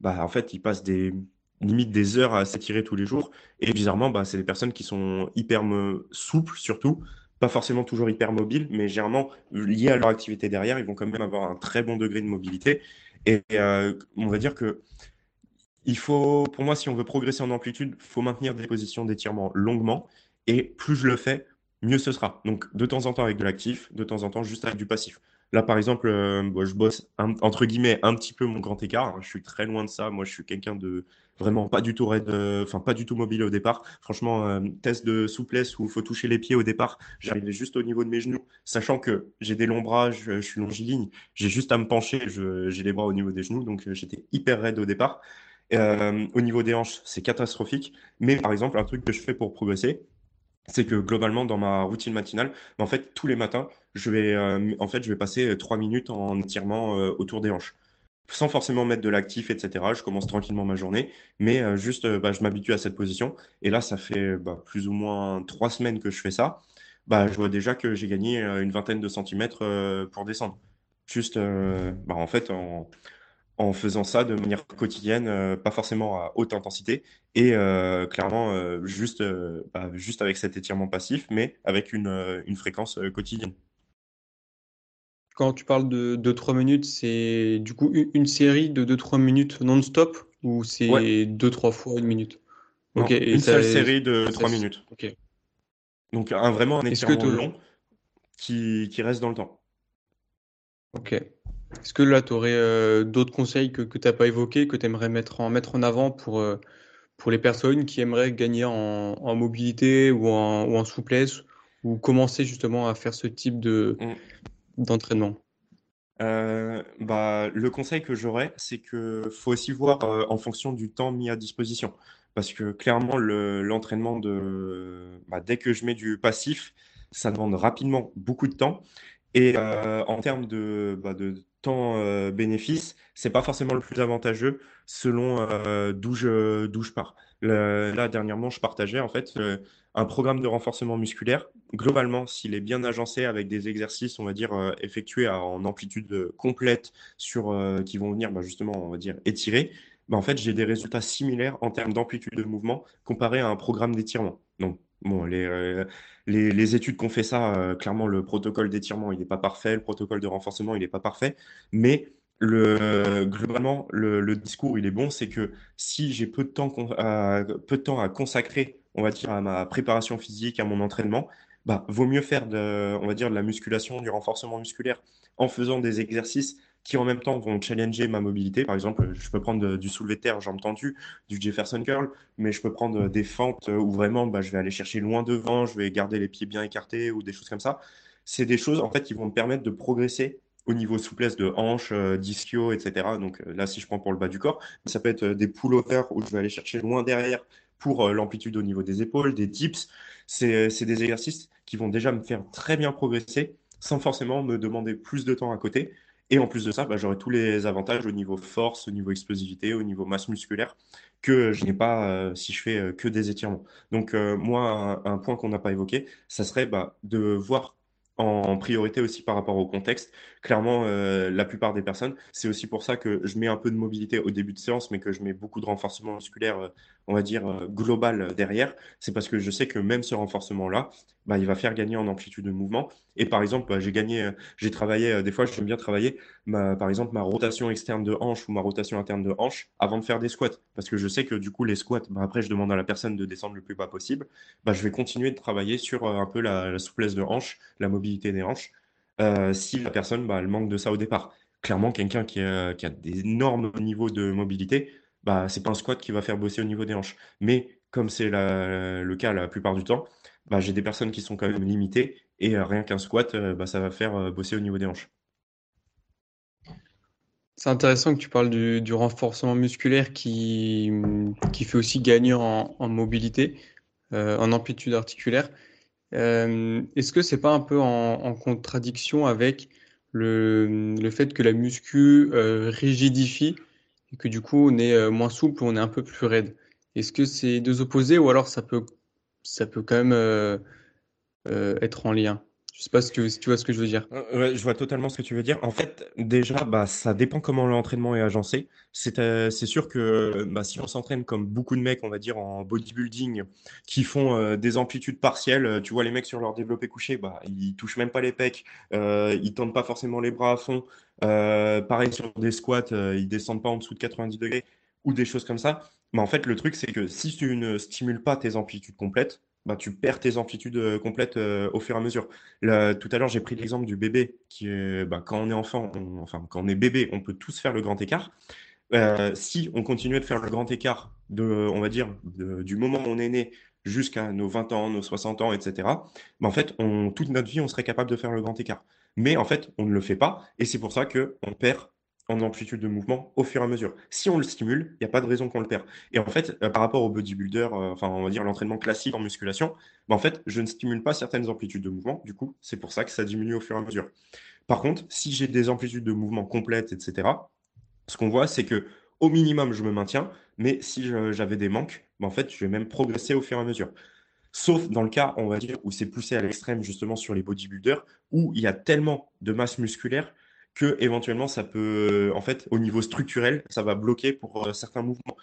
Bah, en fait, ils passent des limite des heures à s'étirer tous les jours. Et bizarrement, bah, c'est des personnes qui sont hyper souples, surtout. Pas forcément toujours hyper mobiles, mais généralement, liées à leur activité derrière, ils vont quand même avoir un très bon degré de mobilité. Et euh, on va dire que pour moi, si on veut progresser en amplitude, il faut maintenir des positions d'étirement longuement. Et plus je le fais, mieux ce sera. Donc, de temps en temps avec de l'actif, de temps en temps juste avec du passif. Là, par exemple, euh, je bosse entre guillemets un petit peu mon grand écart. Je suis très loin de ça. Moi, je suis quelqu'un de vraiment pas du tout raide, euh, enfin pas du tout mobile au départ. Franchement, euh, test de souplesse où il faut toucher les pieds au départ. J'arrivais juste au niveau de mes genoux, sachant que j'ai des longs bras, je, suis longiligne. J'ai juste à me pencher, j'ai les bras au niveau des genoux, donc j'étais hyper raide au départ. au niveau des hanches, c'est catastrophique. Mais par exemple, un truc que je fais pour progresser, c'est que globalement dans ma routine matinale, en fait tous les matins, je vais euh, en fait je vais passer euh, trois minutes en étirement euh, autour des hanches, sans forcément mettre de l'actif, etc. Je commence tranquillement ma journée, mais juste bah, je m'habitue à cette position. Et là, ça fait bah, plus ou moins trois semaines que je fais ça. Bah, je vois déjà que j'ai gagné une vingtaine de centimètres pour descendre. Juste, bah, en fait, en, faisant ça de manière quotidienne, pas forcément à haute intensité, et clairement juste, juste avec cet étirement passif, mais avec une fréquence quotidienne. Quand tu parles de 2-3 minutes, c'est du coup une, série de 2-3 minutes non-stop ou c'est 2-3 fois une minute? Non, une seule série de ça, 3 minutes. Donc un, vraiment un que étirement long qui, qui reste dans le temps. ok. Est-ce que là, tu aurais d'autres conseils que, que tu n'as pas évoqués, que tu aimerais mettre en, mettre en avant pour, euh, pour les personnes qui aimeraient gagner en, en mobilité ou en, ou en souplesse ou commencer justement à faire ce type de, Mm. D'entraînement? Euh, bah, le conseil que j'aurais, c'est que faut aussi voir euh, en fonction du temps mis à disposition. Parce que clairement, le- l'entraînement de, bah, dès que je mets du passif, ça demande rapidement beaucoup de temps. Et euh, en termes de, bah, de temps euh, bénéfice, c'est pas forcément le plus avantageux selon d'où je, je pars. Là, dernièrement, je partageais en fait un programme de renforcement musculaire. Globalement, s'il est bien agencé avec des exercices, on va dire, euh, effectués à- en amplitude euh, complète sur, euh, qui vont venir bah, justement, on va dire, étirer, bah, en fait, j'ai des résultats similaires en termes d'amplitude de mouvement comparé à un programme d'étirement. Donc, bon, les, les, les études qu'on fait ça, clairement, le protocole d'étirement, il n'est pas parfait, le protocole de renforcement, il n'est pas parfait, mais le, globalement, le, discours, il est bon, c'est que si j'ai peu peu de temps à consacrer, on va dire, à ma préparation physique, à mon entraînement, bah, vaut mieux faire de, on va dire, de la musculation, du renforcement musculaire en faisant des exercices qui en même temps vont challenger ma mobilité. Par exemple, je peux prendre de- du soulevé de terre, jambes tendues, du Jefferson curl, mais je peux prendre des fentes où vraiment bah, je vais aller chercher loin devant, je vais garder les pieds bien écartés ou des choses comme ça. C'est des choses en fait qui vont me permettre de progresser au niveau souplesse de hanche, euh, d'ischio, etc. Donc euh, là, si je prends pour le bas du corps, ça peut être euh, des pull-overs où je vais aller chercher loin derrière pour euh, l'amplitude au niveau des épaules, des dips. C'est, c'est des exercices qui vont déjà me faire très bien progresser sans forcément me demander plus de temps à côté. Et en plus de ça, bah, j'aurai tous les avantages au niveau force, au niveau explosivité, au niveau masse musculaire que je n'ai pas euh, si je fais euh, que des étirements. Donc euh, moi, un, point qu'on n'a pas évoqué, ça serait bah, de voir en priorité aussi par rapport au contexte. Clairement, euh, la plupart des personnes, c'est aussi pour ça que je mets un peu de mobilité au début de séance, mais que je mets beaucoup de renforcement musculaire, euh, on va dire, euh, global derrière. C'est parce que je sais que même ce renforcement-là, bah, il va faire gagner en amplitude de mouvement. Et par exemple, bah, j'ai gagné, euh, j'ai travaillé, euh, des fois, j'aime bien travailler, par exemple, ma rotation externe de hanche ou ma rotation interne de hanche avant de faire des squats. Parce que je sais que du coup, les squats, bah, après, je demande à la personne de descendre le plus bas possible. Bah, je vais continuer de travailler sur euh, un peu la, souplesse de hanche, la mobilité des hanches, euh, si la personne, bah, elle manque de ça au départ. Clairement, quelqu'un qui a, qui a d'énormes niveaux de mobilité, bah, c'est pas un squat qui va faire bosser au niveau des hanches. Mais comme c'est le cas la plupart du temps, bah, j'ai des personnes qui sont quand même limitées et euh, rien qu'un squat, euh, bah, ça va faire euh, bosser au niveau des hanches. C'est intéressant que tu parles du, renforcement musculaire qui, qui fait aussi gagner en, mobilité, en amplitude articulaire. Est-ce que c'est pas un peu en, contradiction avec le, le fait que la muscu rigidifie et que du coup on est euh, moins souple, on est un peu plus raide? Est-ce que c'est deux opposés ou alors ça peut, ça peut quand même euh, euh, être en lien? Je sais pas si tu, tu vois ce que je veux dire. Euh, je vois totalement ce que tu veux dire. En fait, déjà, bah, ça dépend comment l'entraînement est agencé. C'est euh, sûr que bah, si on s'entraîne comme beaucoup de mecs, on va dire en bodybuilding, qui font euh, des amplitudes partielles, euh, tu vois les mecs sur leur développé couché, bah, ils touchent même pas les pecs, euh, ils tendent pas forcément les bras à fond. Euh, pareil sur des squats, euh, ils descendent pas en dessous de 90 degrés ou des choses comme ça. Mais en fait, le truc, c'est que si tu ne stimules pas tes amplitudes complètes, bah, tu perds tes amplitudes euh, complètes euh, au fur et à mesure. Tout à l'heure, j'ai pris l'exemple du bébé, qui est, bah, quand on est enfant, enfin, quand on est bébé, on peut tous faire le grand écart. Euh, si on continuait de faire le grand écart de, on va dire, du moment où on est né jusqu'à nos 20 ans, nos 60 ans, etc., bah, en fait, toute notre vie, on serait capable de faire le grand écart. Mais en fait, on ne le fait pas, et c'est pour ça que on perd en amplitude de mouvement au fur et à mesure. Si on le stimule, il n'y a pas de raison qu'on le perd. Et en fait, euh, par rapport au bodybuilder, euh, enfin, on va dire l'entraînement classique en musculation, bah, en fait, je ne stimule pas certaines amplitudes de mouvement. Du coup, c'est pour ça que ça diminue au fur et à mesure. Par contre, si j'ai des amplitudes de mouvement complètes, etc., ce qu'on voit, c'est que au minimum, je me maintiens, mais si j'avais des manques, bah, en fait, je vais même progresser au fur et à mesure. Sauf dans le cas, on va dire, où c'est poussé à l'extrême, justement, sur les bodybuilders, où il y a tellement de masse musculaire que éventuellement, ça peut, en fait, au niveau structurel, ça va bloquer pour euh, certains mouvements.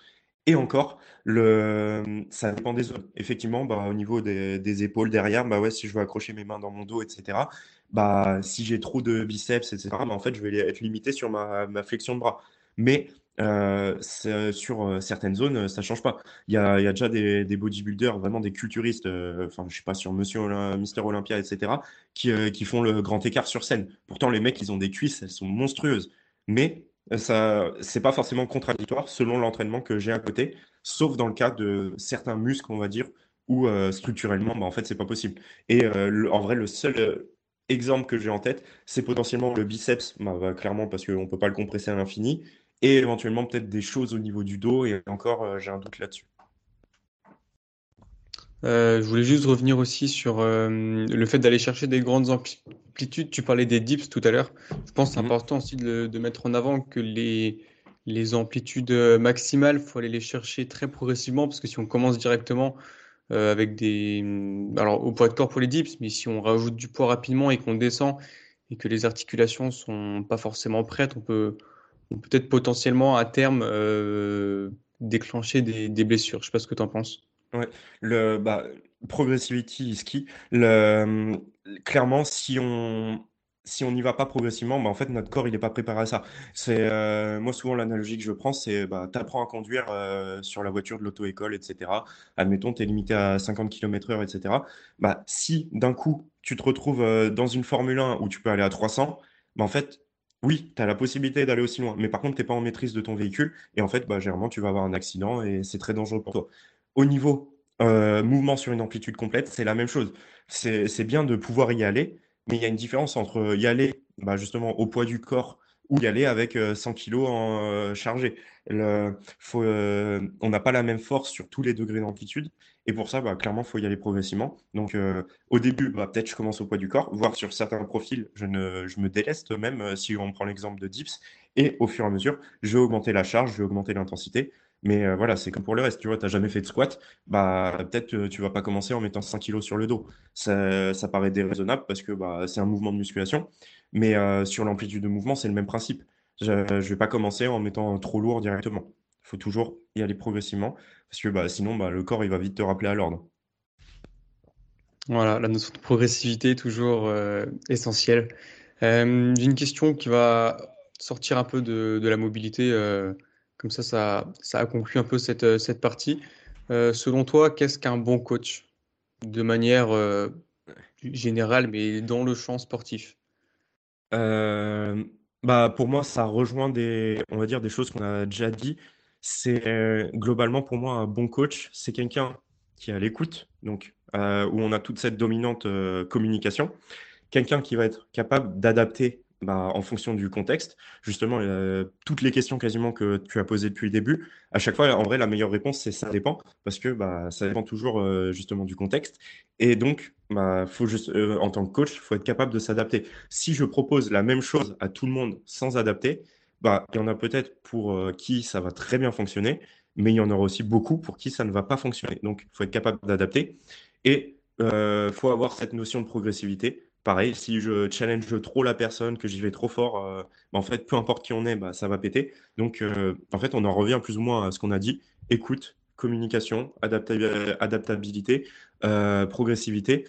Et encore, le... ça dépend des zones. Effectivement, bah, au niveau des, des épaules derrière, bah ouais, si je veux accrocher mes mains dans mon dos, etc., bah, si j'ai trop de biceps, etc., bah, en fait, je vais être limité sur ma, ma flexion de bras. Mais euh, sur euh, certaines zones, ça change pas. Il y a, déjà des, bodybuilders, vraiment des culturistes, enfin, je sais pas, sur Monsieur Mister Olympia, etc., qui, qui, font le grand écart sur scène. Pourtant, les mecs, ils ont des cuisses, elles sont monstrueuses. Mais ça, c'est pas forcément contradictoire selon l'entraînement que j'ai à côté, sauf dans le cas de certains muscles, on va dire, où structurellement, bah, en fait, c'est pas possible. Et en vrai, le seul exemple que j'ai en tête, c'est potentiellement le biceps, bah, bah, clairement parce qu'on ne peut pas le compresser à l'infini, et éventuellement peut-être des choses au niveau du dos, et encore, euh, j'ai un doute là-dessus. Euh, je voulais juste revenir aussi sur euh, le fait d'aller chercher des grandes amplitudes. Tu parlais des dips tout à l'heure. Je pense que c'est mhm. important aussi de, mettre en avant que les, les amplitudes maximales, il faut aller les chercher très progressivement parce que si on commence directement, euh, avec des. Alors, au poids de corps pour les dips, mais si on rajoute du poids rapidement et qu'on descend et que les articulations sont pas forcément prêtes, on peut, on peut être potentiellement à terme euh, déclencher des, blessures. Je sais pas ce que tu en penses. Ouais, le bah, progressivity is key. Le, clairement, si on, si on n'y va pas progressivement, bah, en fait, notre corps, il n'est pas préparé à ça. C'est, euh, moi, souvent, l'analogie que je prends, c'est bah, tu apprends à conduire euh, sur la voiture de l'auto-école, etc. Admettons, tu es limité à 50 km/h, etc. Bah, si d'un coup, tu te retrouves dans une Formule 1 où tu peux aller à 300, bah, en fait, oui, tu as la possibilité d'aller aussi loin. Mais par contre, tu n'es pas en maîtrise de ton véhicule. Et en fait, bah, généralement, tu vas avoir un accident et c'est très dangereux pour toi. Au niveau mouvement sur une amplitude complète, c'est la même chose. C'est bien de pouvoir y aller mais il y a une différence entre y aller bah, justement au poids du corps ou y aller avec 100 kg en chargé. faut, on n'a pas la même force sur tous les degrés d'amplitude. Et pour ça, bah, clairement, il faut y aller progressivement. Donc, au début, bah, peut-être je commence au poids du corps, voire sur certains profils, je, ne, me déleste même, si on prend l'exemple de dips. Et au fur et à mesure, je vais augmenter la charge, je vais augmenter l'intensité. Mais euh, voilà, c'est comme pour le reste. Tu vois, tu n'as jamais fait de squat, bah, peut-être tu vas pas commencer en mettant 5 kg sur le dos. Ça, paraît déraisonnable parce que c'est un mouvement de musculation. Mais euh, sur l'amplitude de mouvement, c'est le même principe. Je ne vais pas commencer en mettant trop lourd directement. Il faut toujours y aller progressivement parce que bah, sinon, bah, le corps il va vite te rappeler à l'ordre. Voilà, la notion de progressivité est toujours euh, essentielle. J'ai une question qui va sortir un peu de, la mobilité comme ça, ça, ça a conclu un peu cette, euh, partie. Euh, selon toi, qu'est-ce qu'un bon coach? De manière euh, générale, mais dans le champ sportif? Bah, Pour moi, ça rejoint des, on va dire, des choses qu'on a déjà dit. C'est globalement pour moi un bon coach, c'est quelqu'un qui est à l'écoute, donc où on a toute cette dominante communication, quelqu'un qui va être capable d'adapter bah, en fonction du contexte. Justement, euh, toutes les questions quasiment que tu as posées depuis le début, à chaque fois, en vrai, la meilleure réponse, c'est ça dépend, parce que bah, ça dépend toujours euh, justement du contexte. Et donc, bah, faut juste, euh, en tant que coach, il faut être capable de s'adapter. Si je propose la même chose à tout le monde sans adapter, il y en a peut-être pour qui ça va très bien fonctionner, mais il y en aura aussi beaucoup pour qui ça ne va pas fonctionner. Donc, il faut être capable d'adapter. Et il faut avoir cette notion de progressivité pareil, si je challenge trop la personne, que j'y vais trop fort, euh, bah, en fait, peu importe qui on est, bah, ça va péter. Donc, euh, en fait, on en revient plus ou moins à ce qu'on a dit. Écoute, communication, adaptabilité, euh, progressivité.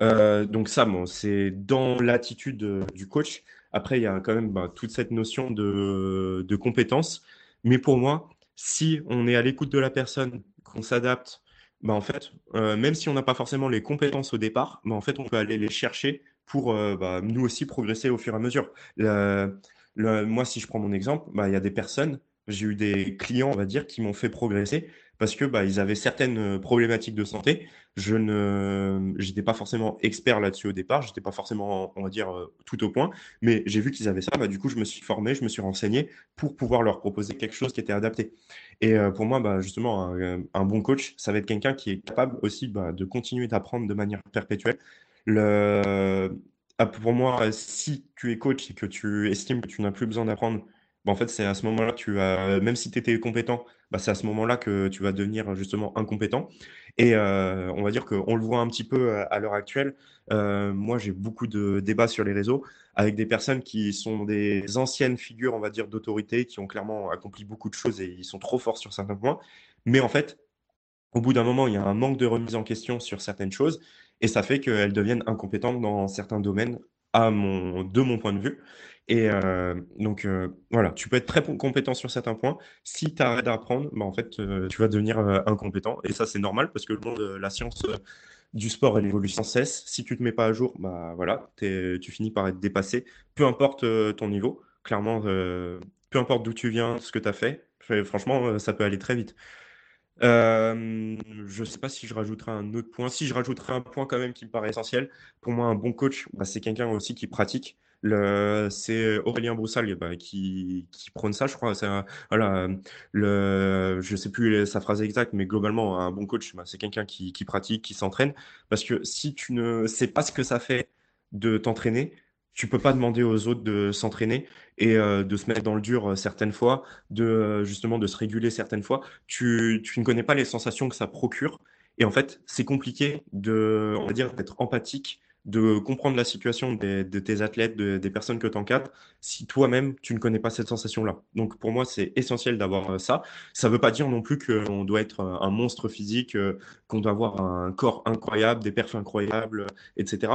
donc ça, c'est dans l'attitude du coach. Après, il y a quand même bah, toute cette notion de, de compétence. Mais pour moi, si on est à l'écoute de la personne, qu'on s'adapte, bah, en fait, même si on n'a pas forcément les compétences au départ, bah, en fait, on peut aller les chercher pour bah, nous aussi progresser au fur et à mesure. moi, si je prends mon exemple, il y a des personnes, j'ai eu des clients, on va dire, qui m'ont fait progresser parce que bah, ils avaient certaines euh, problématiques de santé. Je ne, j'étais pas forcément expert là-dessus au départ, j'étais pas forcément, on va dire, euh, tout au point, mais j'ai vu qu'ils avaient ça. Bah, du coup, je me suis formé, je me suis renseigné pour pouvoir leur proposer quelque chose qui était adapté. Et euh, pour moi, bah, justement, un, bon coach, ça va être quelqu'un qui est capable aussi bah, de continuer d'apprendre de manière perpétuelle. Le, ah, pour moi, si tu es coach et que tu estimes que tu n'as plus besoin d'apprendre, bah, en fait, c'est à ce moment-là tu vas, même si tu étais compétent, bah, c'est à ce moment-là que tu vas devenir justement incompétent. Et euh, on va dire qu'on le voit un petit peu euh, à, l'heure actuelle. Euh, moi, j'ai beaucoup de débats sur les réseaux avec des personnes qui sont des anciennes figures, on va dire, d'autorité, qui ont clairement accompli beaucoup de choses et ils sont trop forts sur certains points. Mais en fait, au bout d'un moment, il y a un manque de remise en question sur certaines choses et ça fait qu'elles deviennent incompétentes dans certains domaines à mon, de mon point de vue. Et euh, donc, euh, voilà, tu peux être très compétent sur certains points. Si tu arrêtes d'apprendre, bah, en fait, euh, tu vas devenir incompétent. Et ça, c'est normal parce que le monde, la science du sport, elle évolue sans cesse. Si tu te mets pas à jour, bah voilà, tu finis par être dépassé. Peu importe ton niveau, clairement, peu importe d'où tu viens, ce que tu as fait, franchement, ça peut aller très vite. je ne sais pas si je rajouterai un autre point. Si je rajouterai un point quand même qui me paraît essentiel, pour moi, un bon coach, bah, c'est quelqu'un aussi qui pratique. C'est Aurélien Broussal bah, qui, qui, prône ça, je crois. voilà, le, je ne sais plus sa phrase exacte, mais globalement, un bon coach, bah, c'est quelqu'un qui, pratique, qui s'entraîne. Parce que si tu ne sais pas ce que ça fait de t'entraîner, tu peux pas demander aux autres de s'entraîner et euh, de se mettre dans le dur euh, certaines fois, de euh, justement de se réguler certaines fois. Tu, tu ne connais pas les sensations que ça procure. Et en fait, c'est compliqué de, on va dire, d'être empathique de comprendre la situation de tes athlètes, des personnes que tu encadres, si toi-même, tu ne connais pas cette sensation-là. Donc pour moi, c'est essentiel d'avoir euh, ça. Ça ne veut pas dire non plus qu'on doit être euh, un monstre physique, euh, qu'on doit avoir un corps incroyable, des perfs incroyables, etc.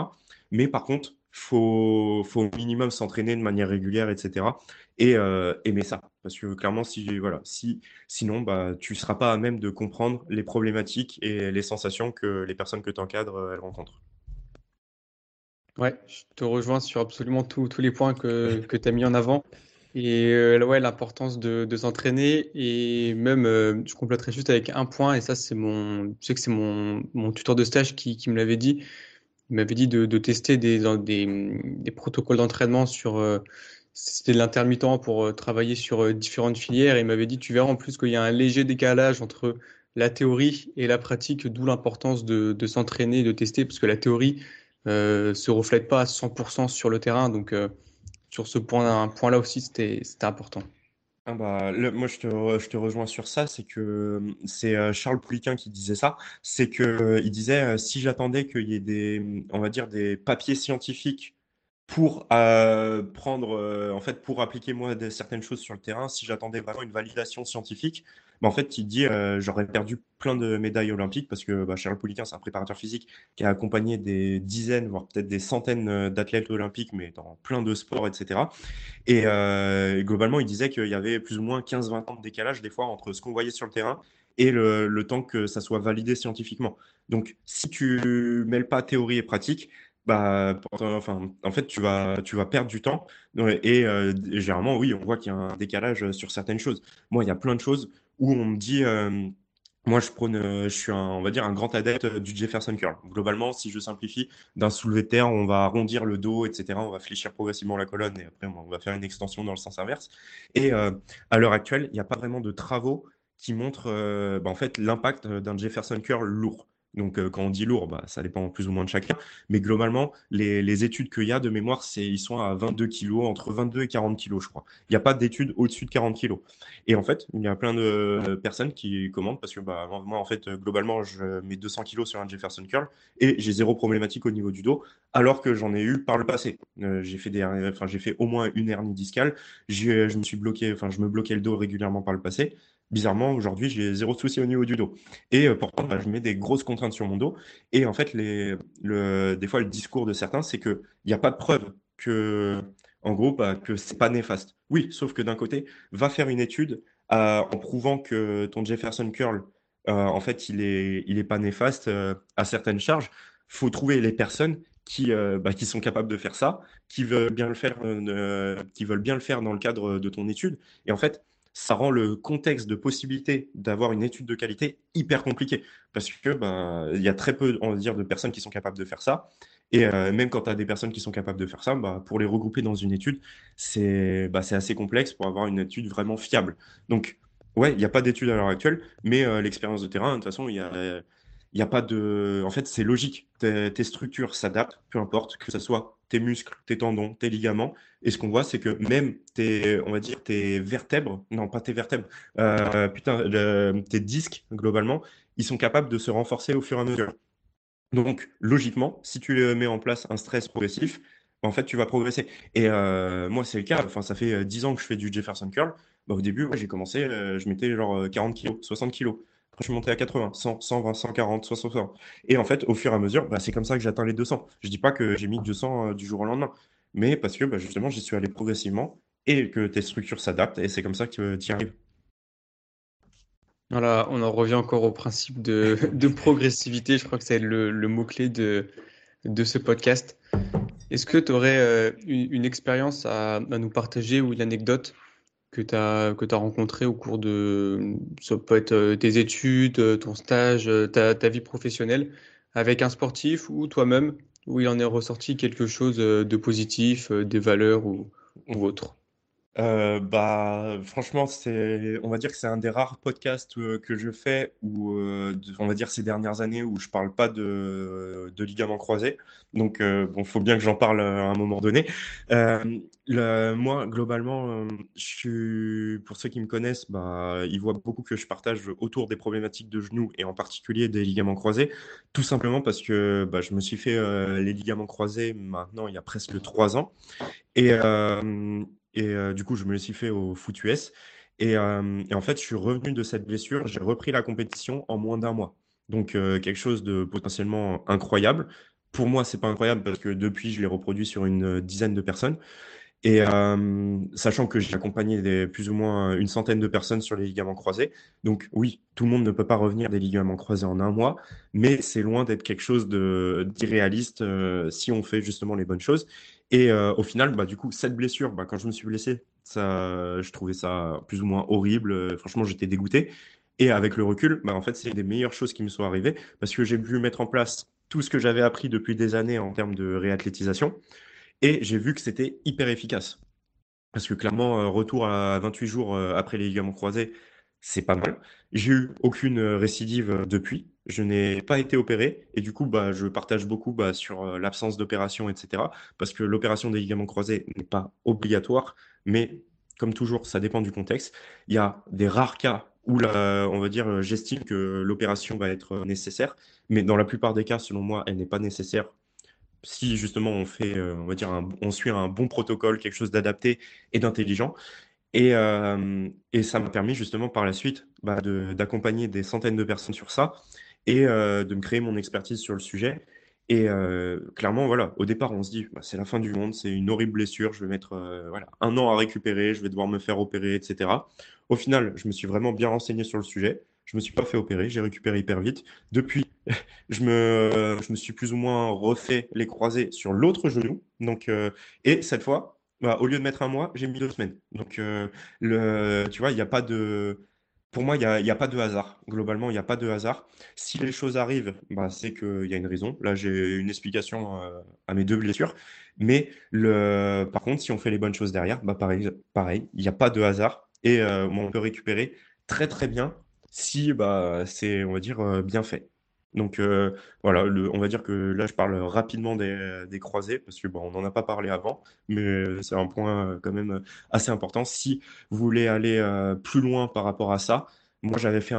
Mais par contre, faut, faut au minimum s'entraîner de manière régulière, etc. Et aimer ça. Parce que clairement, si, voilà, si, sinon, bah, tu ne seras pas à même de comprendre les problématiques et les sensations que les personnes que tu encadres, elles rencontrent. Ouais, je te rejoins sur absolument tous les points que, que tu as mis en avant. Et euh, ouais, l'importance de, de s'entraîner. Et même, euh, je compléterai juste avec un point, et ça, c'est mon, je sais que c'est mon, mon tuteur de stage qui, qui me l'avait dit. Il m'avait dit de, de tester des, des, des protocoles d'entraînement sur. Euh, c'était de l'intermittent pour travailler sur différentes filières. Et il m'avait dit, tu verras en plus qu'il y a un léger décalage entre la théorie et la pratique, d'où l'importance de, de s'entraîner de tester, parce que la théorie, se reflète pas à 100% sur le terrain. Donc, euh, sur ce point, point-là aussi, c'était important. Ah bah, moi, je te, je te rejoins sur ça. C'est que c'est euh, Charles Pouliquin qui disait ça. C'est que il disait si j'attendais qu'il y ait des, on va dire, des papiers scientifiques pour prendre, en fait, pour appliquer moi certaines choses sur le terrain, si j'attendais vraiment une validation scientifique, en fait, il dit euh, j'aurais perdu plein de médailles olympiques parce que bah, Charles Pouliquin, c'est un préparateur physique qui a accompagné des dizaines, voire peut-être des centaines euh, d'athlètes olympiques, mais dans plein de sports, etc. Euh, et globalement, il disait qu'il y avait plus ou moins 15-20 ans de décalage des fois entre ce qu'on voyait sur le terrain et le, temps que ça soit validé scientifiquement. Donc, si tu mêles pas théorie et pratique, bah, enfin, en fait, tu vas, tu vas perdre du temps. Et, généralement, oui, on voit qu'il y a un décalage sur certaines choses. Moi, il y a plein de choses où on me dit, euh, moi euh, je suis un, va dire un grand adepte du Jefferson curl. Globalement, si je simplifie, d'un soulevé de terre, on va arrondir le dos, etc. On va fléchir progressivement la colonne et après on va faire une extension dans le sens inverse. Et euh, à l'heure actuelle, il n'y a pas vraiment de travaux qui montrent bah, fait l'impact d'un Jefferson curl lourd. Donc, euh, quand on dit lourd, bah, ça dépend plus ou moins de chacun. Mais globalement, les, études qu'il y a de mémoire, ils sont à 22 kg, entre 22 et 40 kg, je crois. Il n'y a pas d'études au-dessus de 40 kg. Et en fait, il y a plein de personnes qui commandent parce que bah, moi, en fait, globalement, je mets 200 kg sur un Jefferson curl et j'ai zéro problématique au niveau du dos, alors que j'en ai eu par le passé. Euh, j'ai fait au moins une hernie discale. Je me suis bloqué, enfin, je me bloquais le dos régulièrement par le passé bizarrement, aujourd'hui, j'ai zéro souci au niveau du dos. Et euh, pourtant, bah, je mets des grosses contraintes sur mon dos. Et en fait, les, le, des fois, le discours de certains, c'est qu'il n'y a pas de preuve que, en gros, bah, que c'est pas néfaste. Oui, sauf que d'un côté, va faire une étude euh, en prouvant que ton Jefferson curl, euh, en fait, il est, il est pas néfaste à certaines charges. faut trouver les personnes qui, bah, qui sont capables de faire ça, qui veulent bien le faire, qui veulent bien le faire dans le cadre de ton étude. Et en fait, ça rend le contexte de possibilité d'avoir une étude de qualité hyper compliqué. Parce que ben, y a très peu, on va dire, de personnes qui sont capables de faire ça. Et euh, même quand tu as des personnes qui sont capables de faire ça, bah, pour les regrouper dans une étude, c'est bah, assez complexe pour avoir une étude vraiment fiable. Donc, ouais, il n'y a pas d'étude à l'heure actuelle, mais euh, l'expérience de terrain, de toute façon, il y a, il n'y a pas de. En fait, c'est logique. Tes, structures s'adaptent, peu importe, que ce soit tes muscles, tes tendons, tes ligaments. Et ce qu'on voit, c'est que même tes, on va dire, tes vertèbres, non, pas tes vertèbres, euh, putain, tes disques, globalement, ils sont capables de se renforcer au fur et à mesure. Donc, logiquement, si tu mets en place un stress progressif, en fait, tu vas progresser. Et euh, moi, c'est le cas. Enfin, ça fait 10 ans que je fais du Jefferson Curl. Bah, au début, j'ai commencé, euh, je mettais genre 40 kg, 60 kg. Je suis monté à 80, 100, 120, 140, 160. Et en fait, au fur et à mesure, bah, c'est comme ça que j'atteins les 200. Je dis pas que j'ai mis 200 euh, du jour au lendemain, mais parce que bah, justement, j'y suis allé progressivement et que tes structures s'adaptent et c'est comme ça que tu y arrives. Voilà, on en revient encore au principe de, progressivité. Je crois que c'est le, mot-clé de, de ce podcast. Est-ce que tu aurais euh, une, expérience à, nous partager ou une anecdote que tu as, que as rencontrée au cours de, ça peut être euh, tes études, euh, ton stage, ta, ta vie professionnelle, avec un sportif ou toi-même, où il en est ressorti quelque chose de positif, des valeurs ou, ou autre? Euh, bah, franchement, c'est, on va dire que c'est un des rares podcasts euh, que je fais où, euh, on va dire ces dernières années où je parle pas de, ligaments croisés. Donc, bon, faut bien que j'en parle à un moment donné. Moi, globalement, je pour ceux qui me connaissent, bah, ils voient beaucoup que je partage autour des problématiques de genoux et en particulier des ligaments croisés, tout simplement parce que bah, je me suis fait les ligaments croisés maintenant il y a presque trois ans. Et, et euh, du coup, je me suis fait au foot US. Euh, et, en fait, je suis revenu de cette blessure. J'ai repris la compétition en moins d'un mois. Donc, euh, quelque chose de potentiellement incroyable. Pour moi, c'est pas incroyable parce que depuis, je l'ai reproduit sur une dizaine de personnes. Et sachant que j'ai accompagné plus ou moins une centaine de personnes sur les ligaments croisés. Donc oui, tout le monde ne peut pas revenir des ligaments croisés en un mois, mais c'est loin d'être quelque chose d'irréaliste si on fait justement les bonnes choses. Et euh, au final, bah, du coup, cette blessure, bah, quand je me suis blessé, ça, je trouvais ça plus ou moins horrible. Euh, franchement, j'étais dégoûté. Et avec le recul, bah, en fait, c'est des meilleures choses qui me sont arrivées parce que j'ai pu mettre en place tout ce que j'avais appris depuis des années en termes de réathlétisation. Et j'ai vu que c'était hyper efficace. Parce que clairement, euh, retour à 28 jours après les ligaments croisés, c'est pas mal. J'ai eu aucune récidive depuis. Je n'ai pas été opéré et du coup, bah, je partage beaucoup bah, sur euh, l'absence d'opération, etc. Parce que l'opération des ligaments croisés n'est pas obligatoire, mais comme toujours, ça dépend du contexte. Il y a des rares cas où on va dire, j'estime que l'opération va être nécessaire, mais dans la plupart des cas, selon moi, elle n'est pas nécessaire. Si justement on fait, euh, on va dire, on suit un bon protocole, quelque chose d'adapté et d'intelligent. Et, ça m'a permis justement par la suite bah, d'accompagner des centaines de personnes sur ça et de me créer mon expertise sur le sujet. Et clairement, voilà, au départ, on se dit, bah, c'est la fin du monde, c'est une horrible blessure, je vais mettre voilà, un an à récupérer, je vais devoir me faire opérer, etc. Au final, je me suis vraiment bien renseigné sur le sujet. Je me suis pas fait opérer, j'ai récupéré hyper vite. Depuis, je me, je me suis plus ou moins refait les croisés sur l'autre genou. Donc, et cette fois, bah, au lieu de mettre un mois, j'ai mis deux semaines. Donc, le, tu vois, il n'y a pas de pour moi, il n'y a, pas de hasard. Globalement, il n'y a pas de hasard. Si les choses arrivent, bah, c'est qu'il y a une raison. Là, j'ai une explication euh, à mes deux blessures. Mais le... par contre, si on fait les bonnes choses derrière, bah, pareil, pareil, il n'y a pas de hasard. Et euh, on peut récupérer très très bien si bah, c'est, on va dire, euh, bien fait. Donc euh, voilà, on va dire que là je parle rapidement des, croisés parce que bon, on n'en a pas parlé avant, mais c'est un point euh, quand même assez important. Si vous voulez aller euh, plus loin par rapport à ça, moi j'avais fait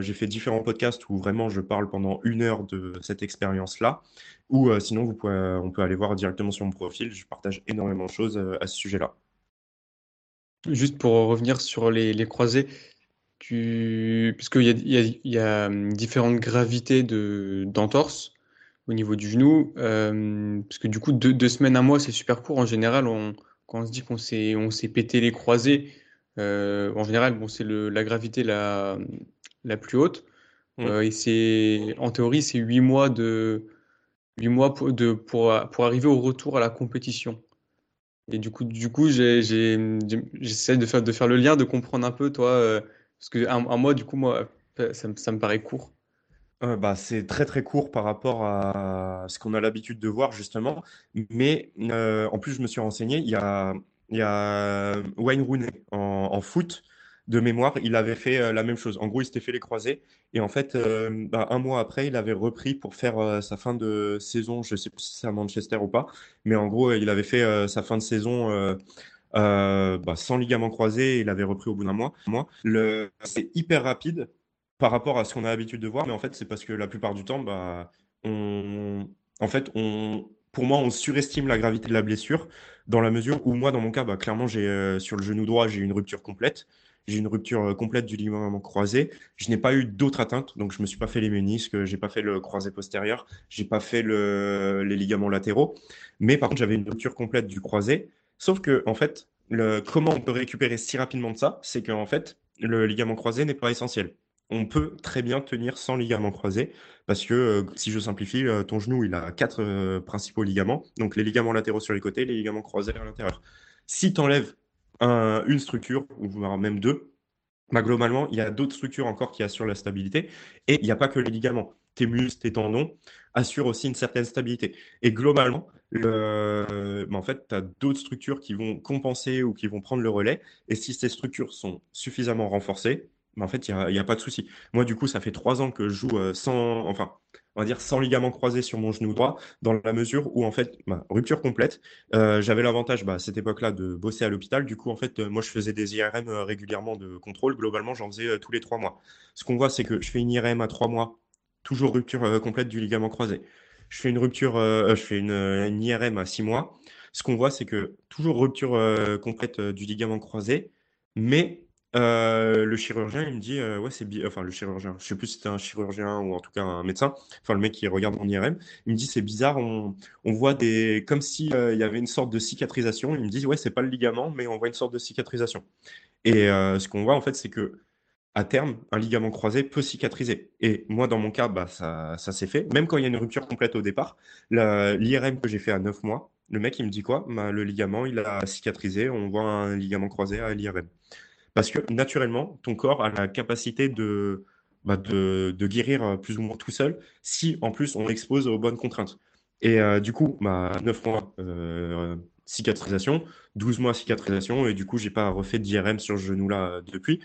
j'ai fait différents podcasts où vraiment je parle pendant une heure de cette expérience-là. Ou sinon vous on peut aller voir directement sur mon profil. Je partage énormément de choses à ce sujet-là. Juste pour revenir sur les croisés, tu... Puisqu'il y a, il y, a, il y a hum, différentes gravités de, d'entorse au niveau du genou. Euh, parce que du coup, deux, deux semaines, à mois, c'est super court. En général, on, quand on se dit qu'on s'est, pété les croisés, euh, en général, bon, c'est la gravité la, la plus haute. Mmh. Euh, et c'est, en théorie, c'est huit mois, de, 8 mois pour, de, pour, pour arriver au retour à la compétition. Et du coup, du coup j'essaie de faire, de faire le lien, de comprendre un peu, toi, euh, parce que un, mois, du coup, moi, ça, me paraît court. Euh, bah, c'est très très court par rapport à ce qu'on a l'habitude de voir justement. Mais euh, en plus, je me suis renseigné, il y a, il y a Wayne Rooney en, foot de mémoire, il avait fait euh, la même chose. En gros, il s'était fait les croisés et en fait, bah, un mois après, il avait repris pour faire sa fin de saison. Je sais plus si c'est à Manchester ou pas, mais en gros, il avait fait sa fin de saison euh, bah, sans ligament croisé, il avait repris au bout d'un mois. C'est hyper rapide par rapport à ce qu'on a l'habitude de voir, mais en fait, c'est parce que la plupart du temps, bah, on... en fait, on... pour moi, on surestime la gravité de la blessure dans la mesure où moi, dans mon cas, bah, clairement, j'ai euh, sur le genou droit, j'ai une rupture complète. j'ai une rupture complète du ligament croisé. Je n'ai pas eu d'autres atteintes, donc je me suis pas fait les ménisques, j'ai pas fait le croisé postérieur, j'ai pas fait le, les ligaments latéraux. Mais par contre, j'avais une rupture complète du croisé. Sauf que, en fait, comment on peut récupérer si rapidement de ça, c'est qu'en fait, le ligament croisé n'est pas essentiel. On peut très bien tenir sans ligament croisé parce que, euh, si je simplifie, euh, ton genou, il a quatre euh, principaux ligaments. Donc, les ligaments latéraux sur les côtés, les ligaments croisés à l'intérieur. Si tu enlèves une structure, ou même deux, bah, globalement, il y a d'autres structures encore qui assurent la stabilité. Et il n'y a pas que les ligaments. Tes muscles, tes tendons assurent aussi une certaine stabilité. Et globalement, Bah, en fait, tu as d'autres structures qui vont compenser ou qui vont prendre le relais. Et si ces structures sont suffisamment renforcées, bah, en fait, il n'y a, pas de souci. Moi, du coup, ça fait trois ans que je joue euh, sans, enfin, on va dire sans ligament croisé sur mon genou droit, dans la mesure où, en fait, bah, rupture complète. Euh, j'avais l'avantage, à cette époque-là, de bosser à l'hôpital. Du coup, en fait, euh, moi, je faisais des IRM régulièrement de contrôle. Globalement, j'en faisais tous les trois mois. Ce qu'on voit, c'est que je fais une IRM à trois mois, toujours rupture complète du ligament croisé je fais une rupture, euh, je fais une, IRM à 6 mois. Ce qu'on voit, c'est que toujours rupture euh, complète euh, du ligament croisé, mais le chirurgien, il me dit, ouais, c'est enfin le chirurgien, je sais plus si c'était un chirurgien ou en tout cas un médecin, enfin le mec qui regarde mon IRM, il me dit, c'est bizarre, on, on, voit des, comme si il y avait une sorte de cicatrisation. Il me dit, ouais, c'est pas le ligament, mais on voit une sorte de cicatrisation. Et ce qu'on voit en fait, c'est que à terme, un ligament croisé peut cicatriser. Et moi, dans mon cas, bah, ça, ça s'est fait. Même quand il y a une rupture complète au départ, l'IRM que j'ai fait à 9 mois, le mec, il me dit quoi? Bah, Le ligament, il a cicatrisé. On voit un ligament croisé à l'IRM. Parce que naturellement, ton corps a la capacité de, bah, de, guérir plus ou moins tout seul si en plus on l'expose aux bonnes contraintes. Et euh, du coup, bah, 9 mois euh, cicatrisation, 12 mois cicatrisation, et du coup, j'ai pas refait d'IRM sur genou-là depuis.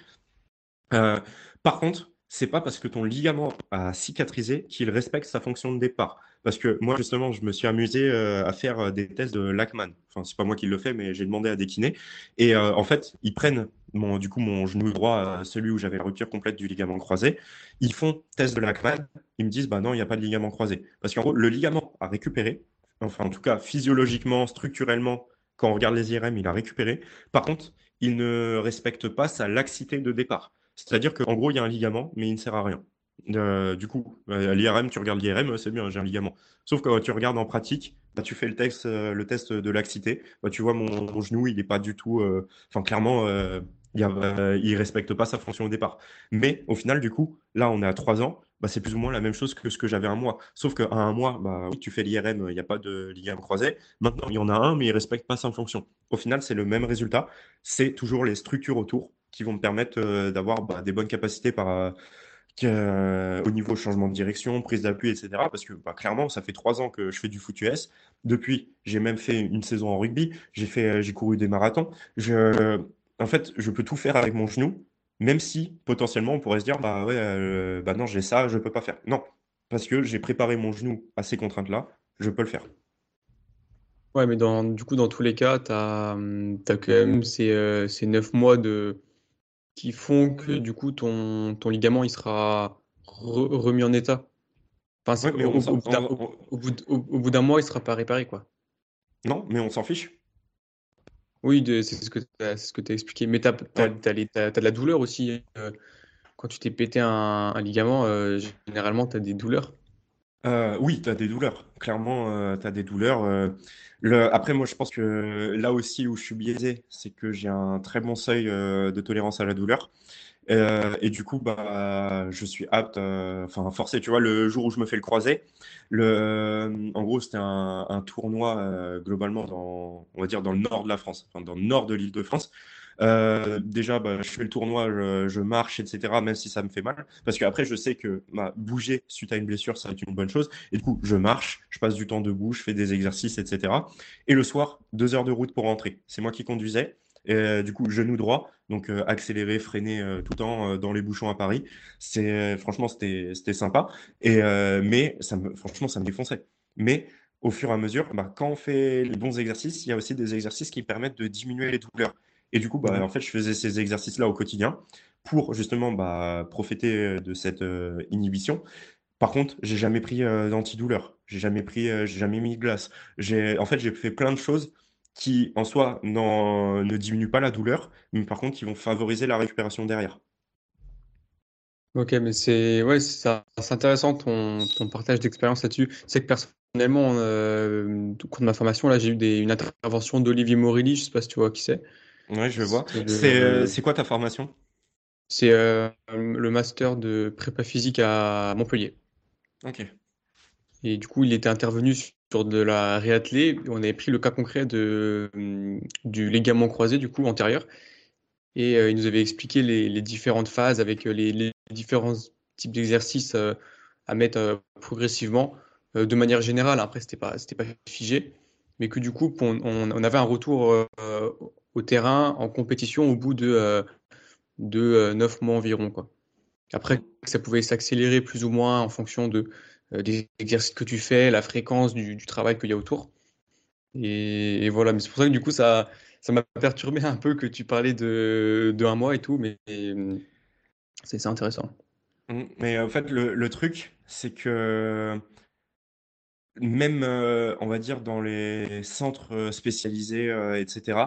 Euh, par contre, c'est pas parce que ton ligament a cicatrisé qu'il respecte sa fonction de départ. Parce que moi, justement, je me suis amusé euh, à faire euh, des tests de Lachman. Enfin, c'est pas moi qui le fais, mais j'ai demandé à des kinés. Et en fait, ils prennent mon, du coup mon genou droit, celui où j'avais la rupture complète du ligament croisé. Ils font test de Lachman. Ils me disent, bah non, il n'y a pas de ligament croisé. Parce qu'en gros, le ligament a récupéré. Enfin, en tout cas, physiologiquement, structurellement, quand on regarde les IRM, il a récupéré. Par contre, il ne respecte pas sa laxité de départ. C'est-à-dire qu'en gros, il y a un ligament, mais il ne sert à rien. Euh, du coup, à l'IRM, tu regardes l'IRM, c'est bien, j'ai un ligament. Sauf que quand tu regardes en pratique, bah, tu fais le test, euh, le test de laxité, bah, tu vois mon, genou, il n'est pas du tout. Euh, enfin, clairement, il ne respecte pas sa fonction au départ. Mais au final, du coup, là, on est à trois ans, bah, c'est plus ou moins la même chose que ce que j'avais un mois. Sauf qu'à un mois, bah, oui, tu fais l'IRM, il n'y a pas de ligament croisé. Maintenant, il y en a un, mais il ne respecte pas sa fonction. Au final, c'est le même résultat. C'est toujours les structures autour qui vont me permettre euh, d'avoir bah, des bonnes capacités par, euh, euh, au niveau changement de direction, prise d'appui, etc. Parce que bah, clairement, ça fait trois ans que je fais du foot US. Depuis, j'ai même fait une saison en rugby. J'ai fait, j'ai couru des marathons. Je, en fait, je peux tout faire avec mon genou, même si potentiellement on pourrait se dire, bah ouais, bah non, j'ai ça, je peux pas faire. Non, parce que j'ai préparé mon genou à ces contraintes-là, je peux le faire. Ouais, mais dans, du coup, dans tous les cas, tu as, hum, quand même ces, ces 9 mois de, qui font que du coup ton, ton ligament il sera remis en état. Enfin, au, bout d'un mois, il sera pas réparé quoi. Non, mais on s'en fiche. Oui, c'est ce que tu as, ce que as expliqué. Mais tu as, de la douleur aussi. Euh, quand tu t'es pété un, ligament, euh, généralement, tu as des douleurs. Euh, oui, tu as des douleurs. Clairement, tu as des douleurs. Après, moi, je pense que là aussi où je suis biaisé, c'est que j'ai un très bon seuil euh, de tolérance à la douleur. Euh, et du coup, bah, je suis apte, euh, enfin forcé, tu vois, le jour où je me fais le croisé, le, en gros, c'était un, tournoi globalement dans, on va dire, dans le nord de la France, dans le nord de l'île de France. Euh, déjà, bah, je fais le tournoi, je, marche, etc., même si ça me fait mal. Parce qu'après, je sais que bah, bouger suite à une blessure, ça va être une bonne chose. Et du coup, je marche, je passe du temps debout, je fais des exercices, etc. Et le soir, deux heures de route pour rentrer. C'est moi qui conduisais. Et, euh, du coup, genou droit, donc euh, accélérer, freiner tout le temps dans les bouchons à Paris. C'est franchement, c'était sympa. Et mais franchement, ça me défonçait. Mais au fur et à mesure, bah, quand on fait les bons exercices, il y a aussi des exercices qui permettent de diminuer les douleurs. Et du coup, bah, en fait, je faisais ces exercices-là au quotidien pour justement bah, profiter de cette euh, inhibition. Par contre, j'ai jamais pris euh, d'antidouleur. J'ai jamais pris, euh, j'ai jamais mis de glace. J'ai, en fait, j'ai fait plein de choses qui, en soi, ne diminuent pas la douleur, mais par contre, qui vont favoriser la récupération derrière. Ok, mais c'est ouais, c'est intéressant ton, ton partage d'expérience là-dessus. C'est que personnellement, euh, au cours de ma formation, là, j'ai eu des, une intervention d'Olivier Morelli, je sais pas si tu vois qui c'est. Ouais, je vois. Euh, c'est quoi ta formation? C'est euh, le master de prépa physique à Montpellier. Ok. Et du coup, il était intervenu sur de la réathlée. On avait pris le cas concret de, du ligament croisé, du coup, antérieur. Et il nous avait expliqué les, les différentes phases avec les, les différents types d'exercices euh, à mettre euh, progressivement, euh, de manière générale. Après, c'était pas, c'était pas figé, mais que du coup, on, on avait un retour au terrain en compétition au bout de, de 9 mois environ. Quoi. Après, ça pouvait s'accélérer plus ou moins en fonction de, des exercices que tu fais, la fréquence du, du travail qu'il y a autour. Et, voilà, mais c'est pour ça que du coup, ça, ça m'a perturbé un peu que tu parlais de, de un mois et tout, mais c'est intéressant. Mmh, mais en fait, le, truc, c'est que même, euh, on va dire, dans les centres euh, spécialisés, euh, etc.,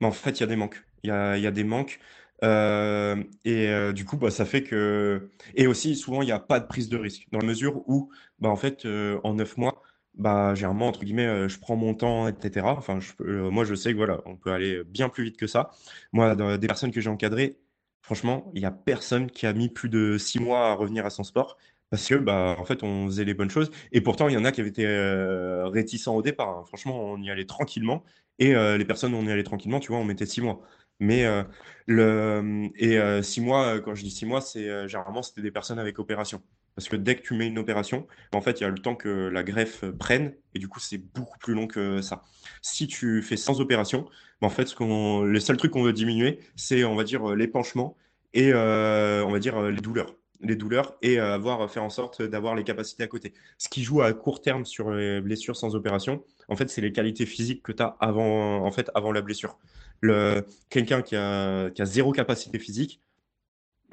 mais en fait, il y a des manques. Il y a, des manques. et du coup, bah, ça fait que. Et aussi, souvent, il n'y a pas de prise de risque, dans la mesure où, bah, en fait, en neuf mois, bah, généralement, entre guillemets, je prends mon temps, etc. Enfin, moi, je sais que voilà, on peut aller bien plus vite que ça. Moi, des personnes que j'ai encadrées, Franchement, il y a personne qui a mis plus de six mois à revenir à son sport parce que, bah, en fait, on faisait les bonnes choses. Et pourtant, il y en a qui avaient été euh, réticents au départ. hein. Franchement, on y allait tranquillement. Et euh, les personnes où on y allait tranquillement, tu vois, on mettait six mois. Mais euh, le et six mois, quand je dis six mois, c'est généralement c'était des personnes avec opération. Parce que dès que tu mets une opération, en fait, il y a le temps que la greffe prenne, et du coup, c'est beaucoup plus long que ça. Si tu fais sans opération, en fait, ce qu'on, les seuls trucs qu'on veut diminuer, c'est, on va dire, l'épanchement et, euh, on va dire, les douleurs. Les douleurs et avoir, faire en sorte d'avoir les capacités à côté. Ce qui joue à court terme sur les blessures sans opération, en fait, c'est les qualités physiques que tu as avant, en fait, avant la blessure. Le, quelqu'un qui a, qui a zéro capacité physique,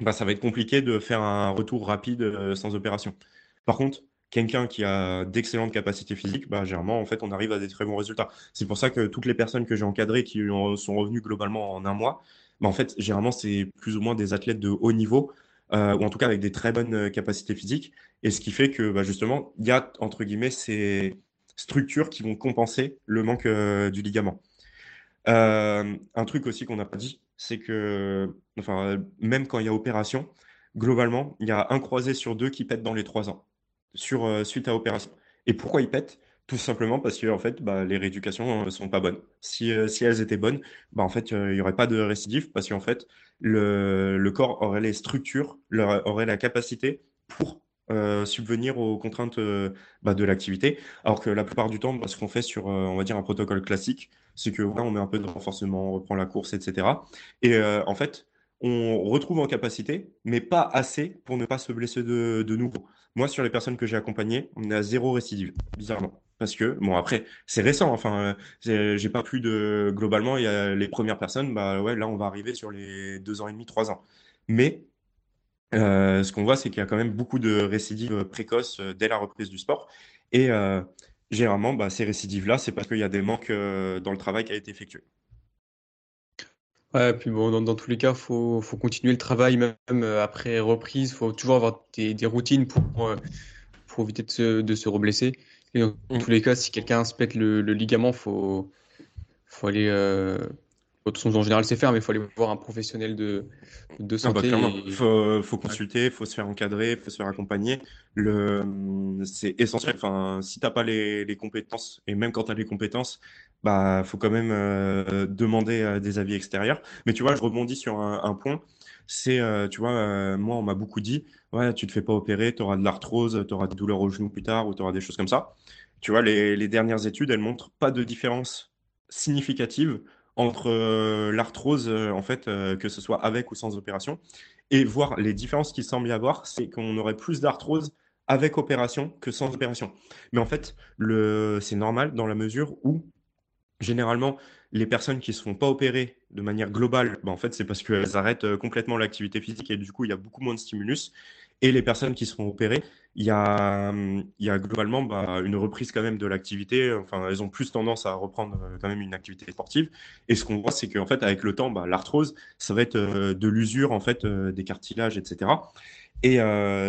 bah, ça va être compliqué de faire un retour rapide euh, sans opération. Par contre, quelqu'un qui a d'excellentes capacités physiques, bah, généralement, en fait, on arrive à des très bons résultats. C'est pour ça que toutes les personnes que j'ai encadrées qui sont revenues globalement en un mois, bah, en fait, généralement, c'est plus ou moins des athlètes de haut niveau, euh, ou en tout cas avec des très bonnes euh, capacités physiques. Et ce qui fait que, bah, justement, il y a, entre guillemets, ces structures qui vont compenser le manque du ligament. un truc aussi qu'on n'a pas dit, c'est que, même quand il y a opération, globalement, il y a un croisé sur deux qui pète dans les trois ans, sur, euh, suite à opération. Et pourquoi ils pètent? Tout simplement parce que en fait, bah, les rééducations ne sont pas bonnes. Si, euh, si elles étaient bonnes, bah, en fait, euh, il n'y aurait pas de récidive parce qu'en fait, le, le corps aurait les structures, aurait la capacité pour subvenir aux contraintes bah, de l'activité. Alors que la plupart du temps, bah, ce qu'on fait sur, on va dire, un protocole classique, c'est que on met un peu de renforcement, on reprend la course, etc. Et euh, en fait, on retrouve en capacité, mais pas assez pour ne pas se blesser de, nouveau. Moi, sur les personnes que j'ai accompagnées, on est à zéro récidive, bizarrement. Parce que, bon, après, c'est récent, enfin, euh, j'ai pas plus de. Globalement, il y a les premières personnes, bah ouais, là, on va arriver sur les deux ans et demi, trois ans. Mais euh, ce qu'on voit, c'est qu'il y a quand même beaucoup de récidives précoces dès la reprise du sport. Et généralement, bah, ces récidives-là, c'est parce qu'il y a des manques euh, dans le travail qui a été effectué. Ouais, puis bon, dans, tous les cas, il faut, continuer le travail même euh, après reprise. Il faut toujours avoir des, routines pour, euh, pour éviter de se, de se reblesser. Et dans, mmh. tous les cas, si quelqu'un se pète le, ligament, il faut, faut aller en général, c'est faire, mais il faut aller voir un professionnel de, de ah bah, santé. Il faut, faut, consulter, il faut se faire encadrer, il faut se faire accompagner. C'est essentiel. Enfin, si tu n'as pas les, les, compétences, et même quand tu as les compétences, bah faut quand même euh, demander euh, des avis extérieurs. Mais tu vois, je rebondis sur un, point. C'est, euh, tu vois, moi, on m'a beaucoup dit, ouais, tu te fais pas opérer, tu auras de l'arthrose, tu auras des douleurs au genou plus tard, ou tu auras des choses comme ça. Tu vois, les, les dernières études, elles montrent pas de différence significative entre euh, l'arthrose, euh, en fait, euh, que ce soit avec ou sans opération, et voir les différences qu'il semble y avoir, c'est qu'on aurait plus d'arthrose avec opération que sans opération. Mais en fait, c'est normal dans la mesure où, généralement, les personnes qui ne se font pas opérer de manière globale, bah, en fait, c'est parce qu'elles arrêtent complètement l'activité physique et du coup, il y a beaucoup moins de stimulus. Et les personnes qui seront opérées, il y a, il y a globalement bah, une reprise quand même de l'activité. Enfin, elles ont plus tendance à reprendre euh, quand même une activité sportive. Et ce qu'on voit, c'est qu'en fait, avec le temps, bah, l'arthrose, ça va être euh, de l'usure en fait euh, des cartilages, etc. Et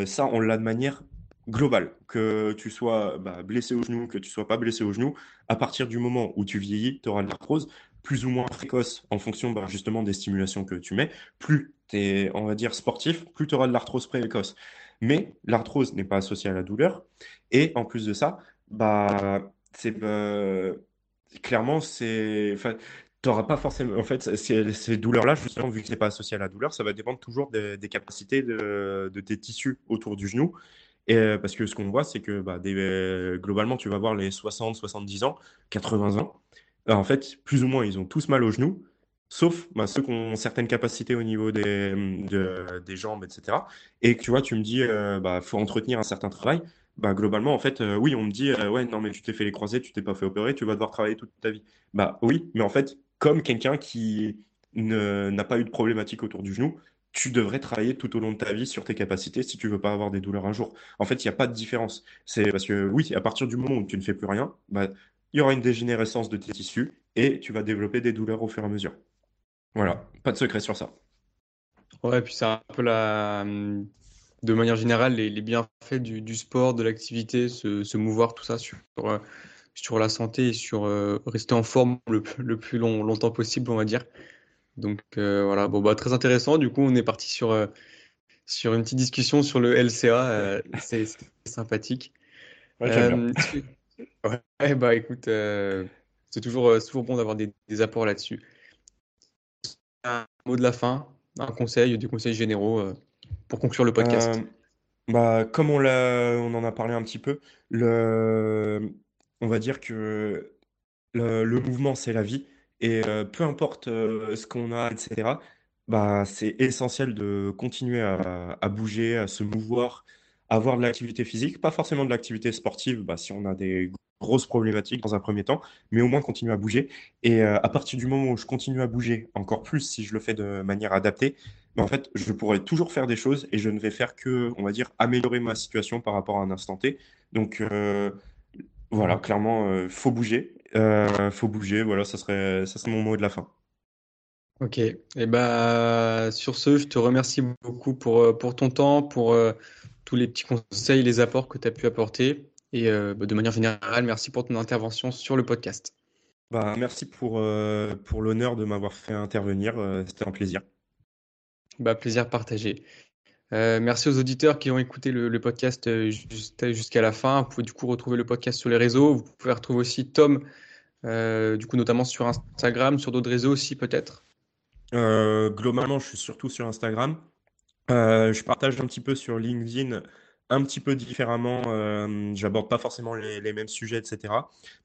ça, on l'a de manière globale. Que tu sois bah, blessé au genou, que tu sois pas blessé au genou, à partir du moment où tu vieillis, tu auras de l'arthrose plus ou moins précoce en fonction justement des stimulations que tu mets. Plus on va dire, sportif, plus tu auras de l'arthrose précoce. Mais l'arthrose n'est pas associée à la douleur. Et en plus de ça, bah, c'est euh, clairement, c'est. Tu n'auras pas forcément. En fait, ces, douleurs-là, justement, vu que ce n'est pas associé à la douleur, ça va dépendre toujours des, capacités de, tes tissus autour du genou. Et, euh, parce que ce qu'on voit, c'est que bah, euh, globalement, tu vas voir les 60, 70 ans, 80 ans. en fait, plus ou moins, ils ont tous mal au genou. Sauf bah, ceux qui ont certaines capacités au niveau des, des jambes, etc. Et tu vois, tu me dis, euh, bah, faut entretenir un certain travail. Bah, globalement, en fait, euh, oui, on me dit, euh, ouais, non, mais tu t'es fait les croisés, tu t'es pas fait opérer, tu vas devoir travailler toute ta vie. Bah oui, mais en fait, comme quelqu'un qui n'a pas eu de problématique autour du genou, tu devrais travailler tout au long de ta vie sur tes capacités si tu veux pas avoir des douleurs un jour. En fait, il n'y a pas de différence. C'est parce que oui, à partir du moment où tu ne fais plus rien, il y aura une dégénérescence de tes tissus et tu vas développer des douleurs au fur et à mesure. Voilà, pas de secret sur ça. Ouais, puis c'est un peu la. De manière générale, les, bienfaits du, sport, de l'activité, se, mouvoir, tout ça sur, euh, sur la santé et sur euh, rester en forme le, plus long, longtemps possible, on va dire. Donc euh, voilà, bon, bah, très intéressant. Du coup, on est parti sur, sur une petite discussion sur le LCA. c'est sympathique. Ouais, ouais, bah écoute, c'est toujours, toujours bon d'avoir des, des apports là-dessus un mot de la fin, un conseil, des conseils généraux euh, pour conclure le podcast? Euh, bah, comme on on en a parlé un petit peu, le, on va dire que le, mouvement, c'est la vie. Et euh, peu importe ce qu'on a, etc., bah, c'est essentiel de continuer à, à, bouger, à se mouvoir, à avoir de l'activité physique, pas forcément de l'activité sportive, bah, si on a des grosse problématique dans un premier temps, mais au moins continuer à bouger. Et euh, à partir du moment où je continue à bouger, encore plus si je le fais de manière adaptée, ben, en fait, je pourrai toujours faire des choses et je ne vais faire que, on va dire, améliorer ma situation par rapport à un instant T. Donc euh, voilà, clairement, euh, faut bouger. faut bouger, voilà, ça serait, ça serait mon mot de la fin. Ok, et eh bah, sur ce, je te remercie beaucoup pour, pour ton temps, pour tous les petits conseils, les apports que tu as pu apporter. Et euh, bah, de manière générale, merci pour ton intervention sur le podcast. Bah, merci pour, euh, pour l'honneur de m'avoir fait intervenir. Euh, c'était un plaisir. Bah, plaisir partagé. merci aux auditeurs qui ont écouté le, podcast jusqu'à la fin. Vous pouvez du coup retrouver le podcast sur les réseaux. Vous pouvez retrouver aussi Tom, du coup notamment sur Instagram, sur d'autres réseaux aussi peut-être. globalement, je suis surtout sur Instagram. je partage un petit peu sur LinkedIn un petit peu différemment. Euh, j'aborde pas forcément les, mêmes sujets, etc.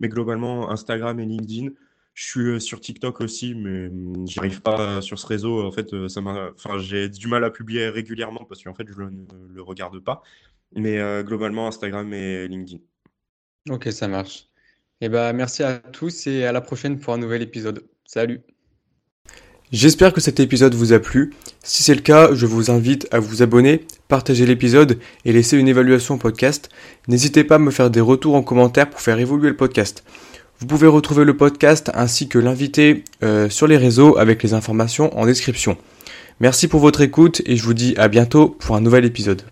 Mais globalement, Instagram et LinkedIn. Je suis euh, sur TikTok aussi, mais hum, j'arrive pas sur ce réseau. En fait, euh, ça m'a, enfin, j'ai du mal à publier régulièrement parce qu'en fait, je ne le, regarde pas. Mais globalement, Instagram et LinkedIn. Ok, ça marche. Eh ben, merci à tous et à la prochaine pour un nouvel épisode. Salut. J'espère que cet épisode vous a plu. Si c'est le cas, je vous invite à vous abonner, partager l'épisode et laisser une évaluation au podcast. N'hésitez pas à me faire des retours en commentaire pour faire évoluer le podcast. Vous pouvez retrouver le podcast ainsi que l'invité euh, sur les réseaux avec les informations en description. Merci pour votre écoute et je vous dis à bientôt pour un nouvel épisode.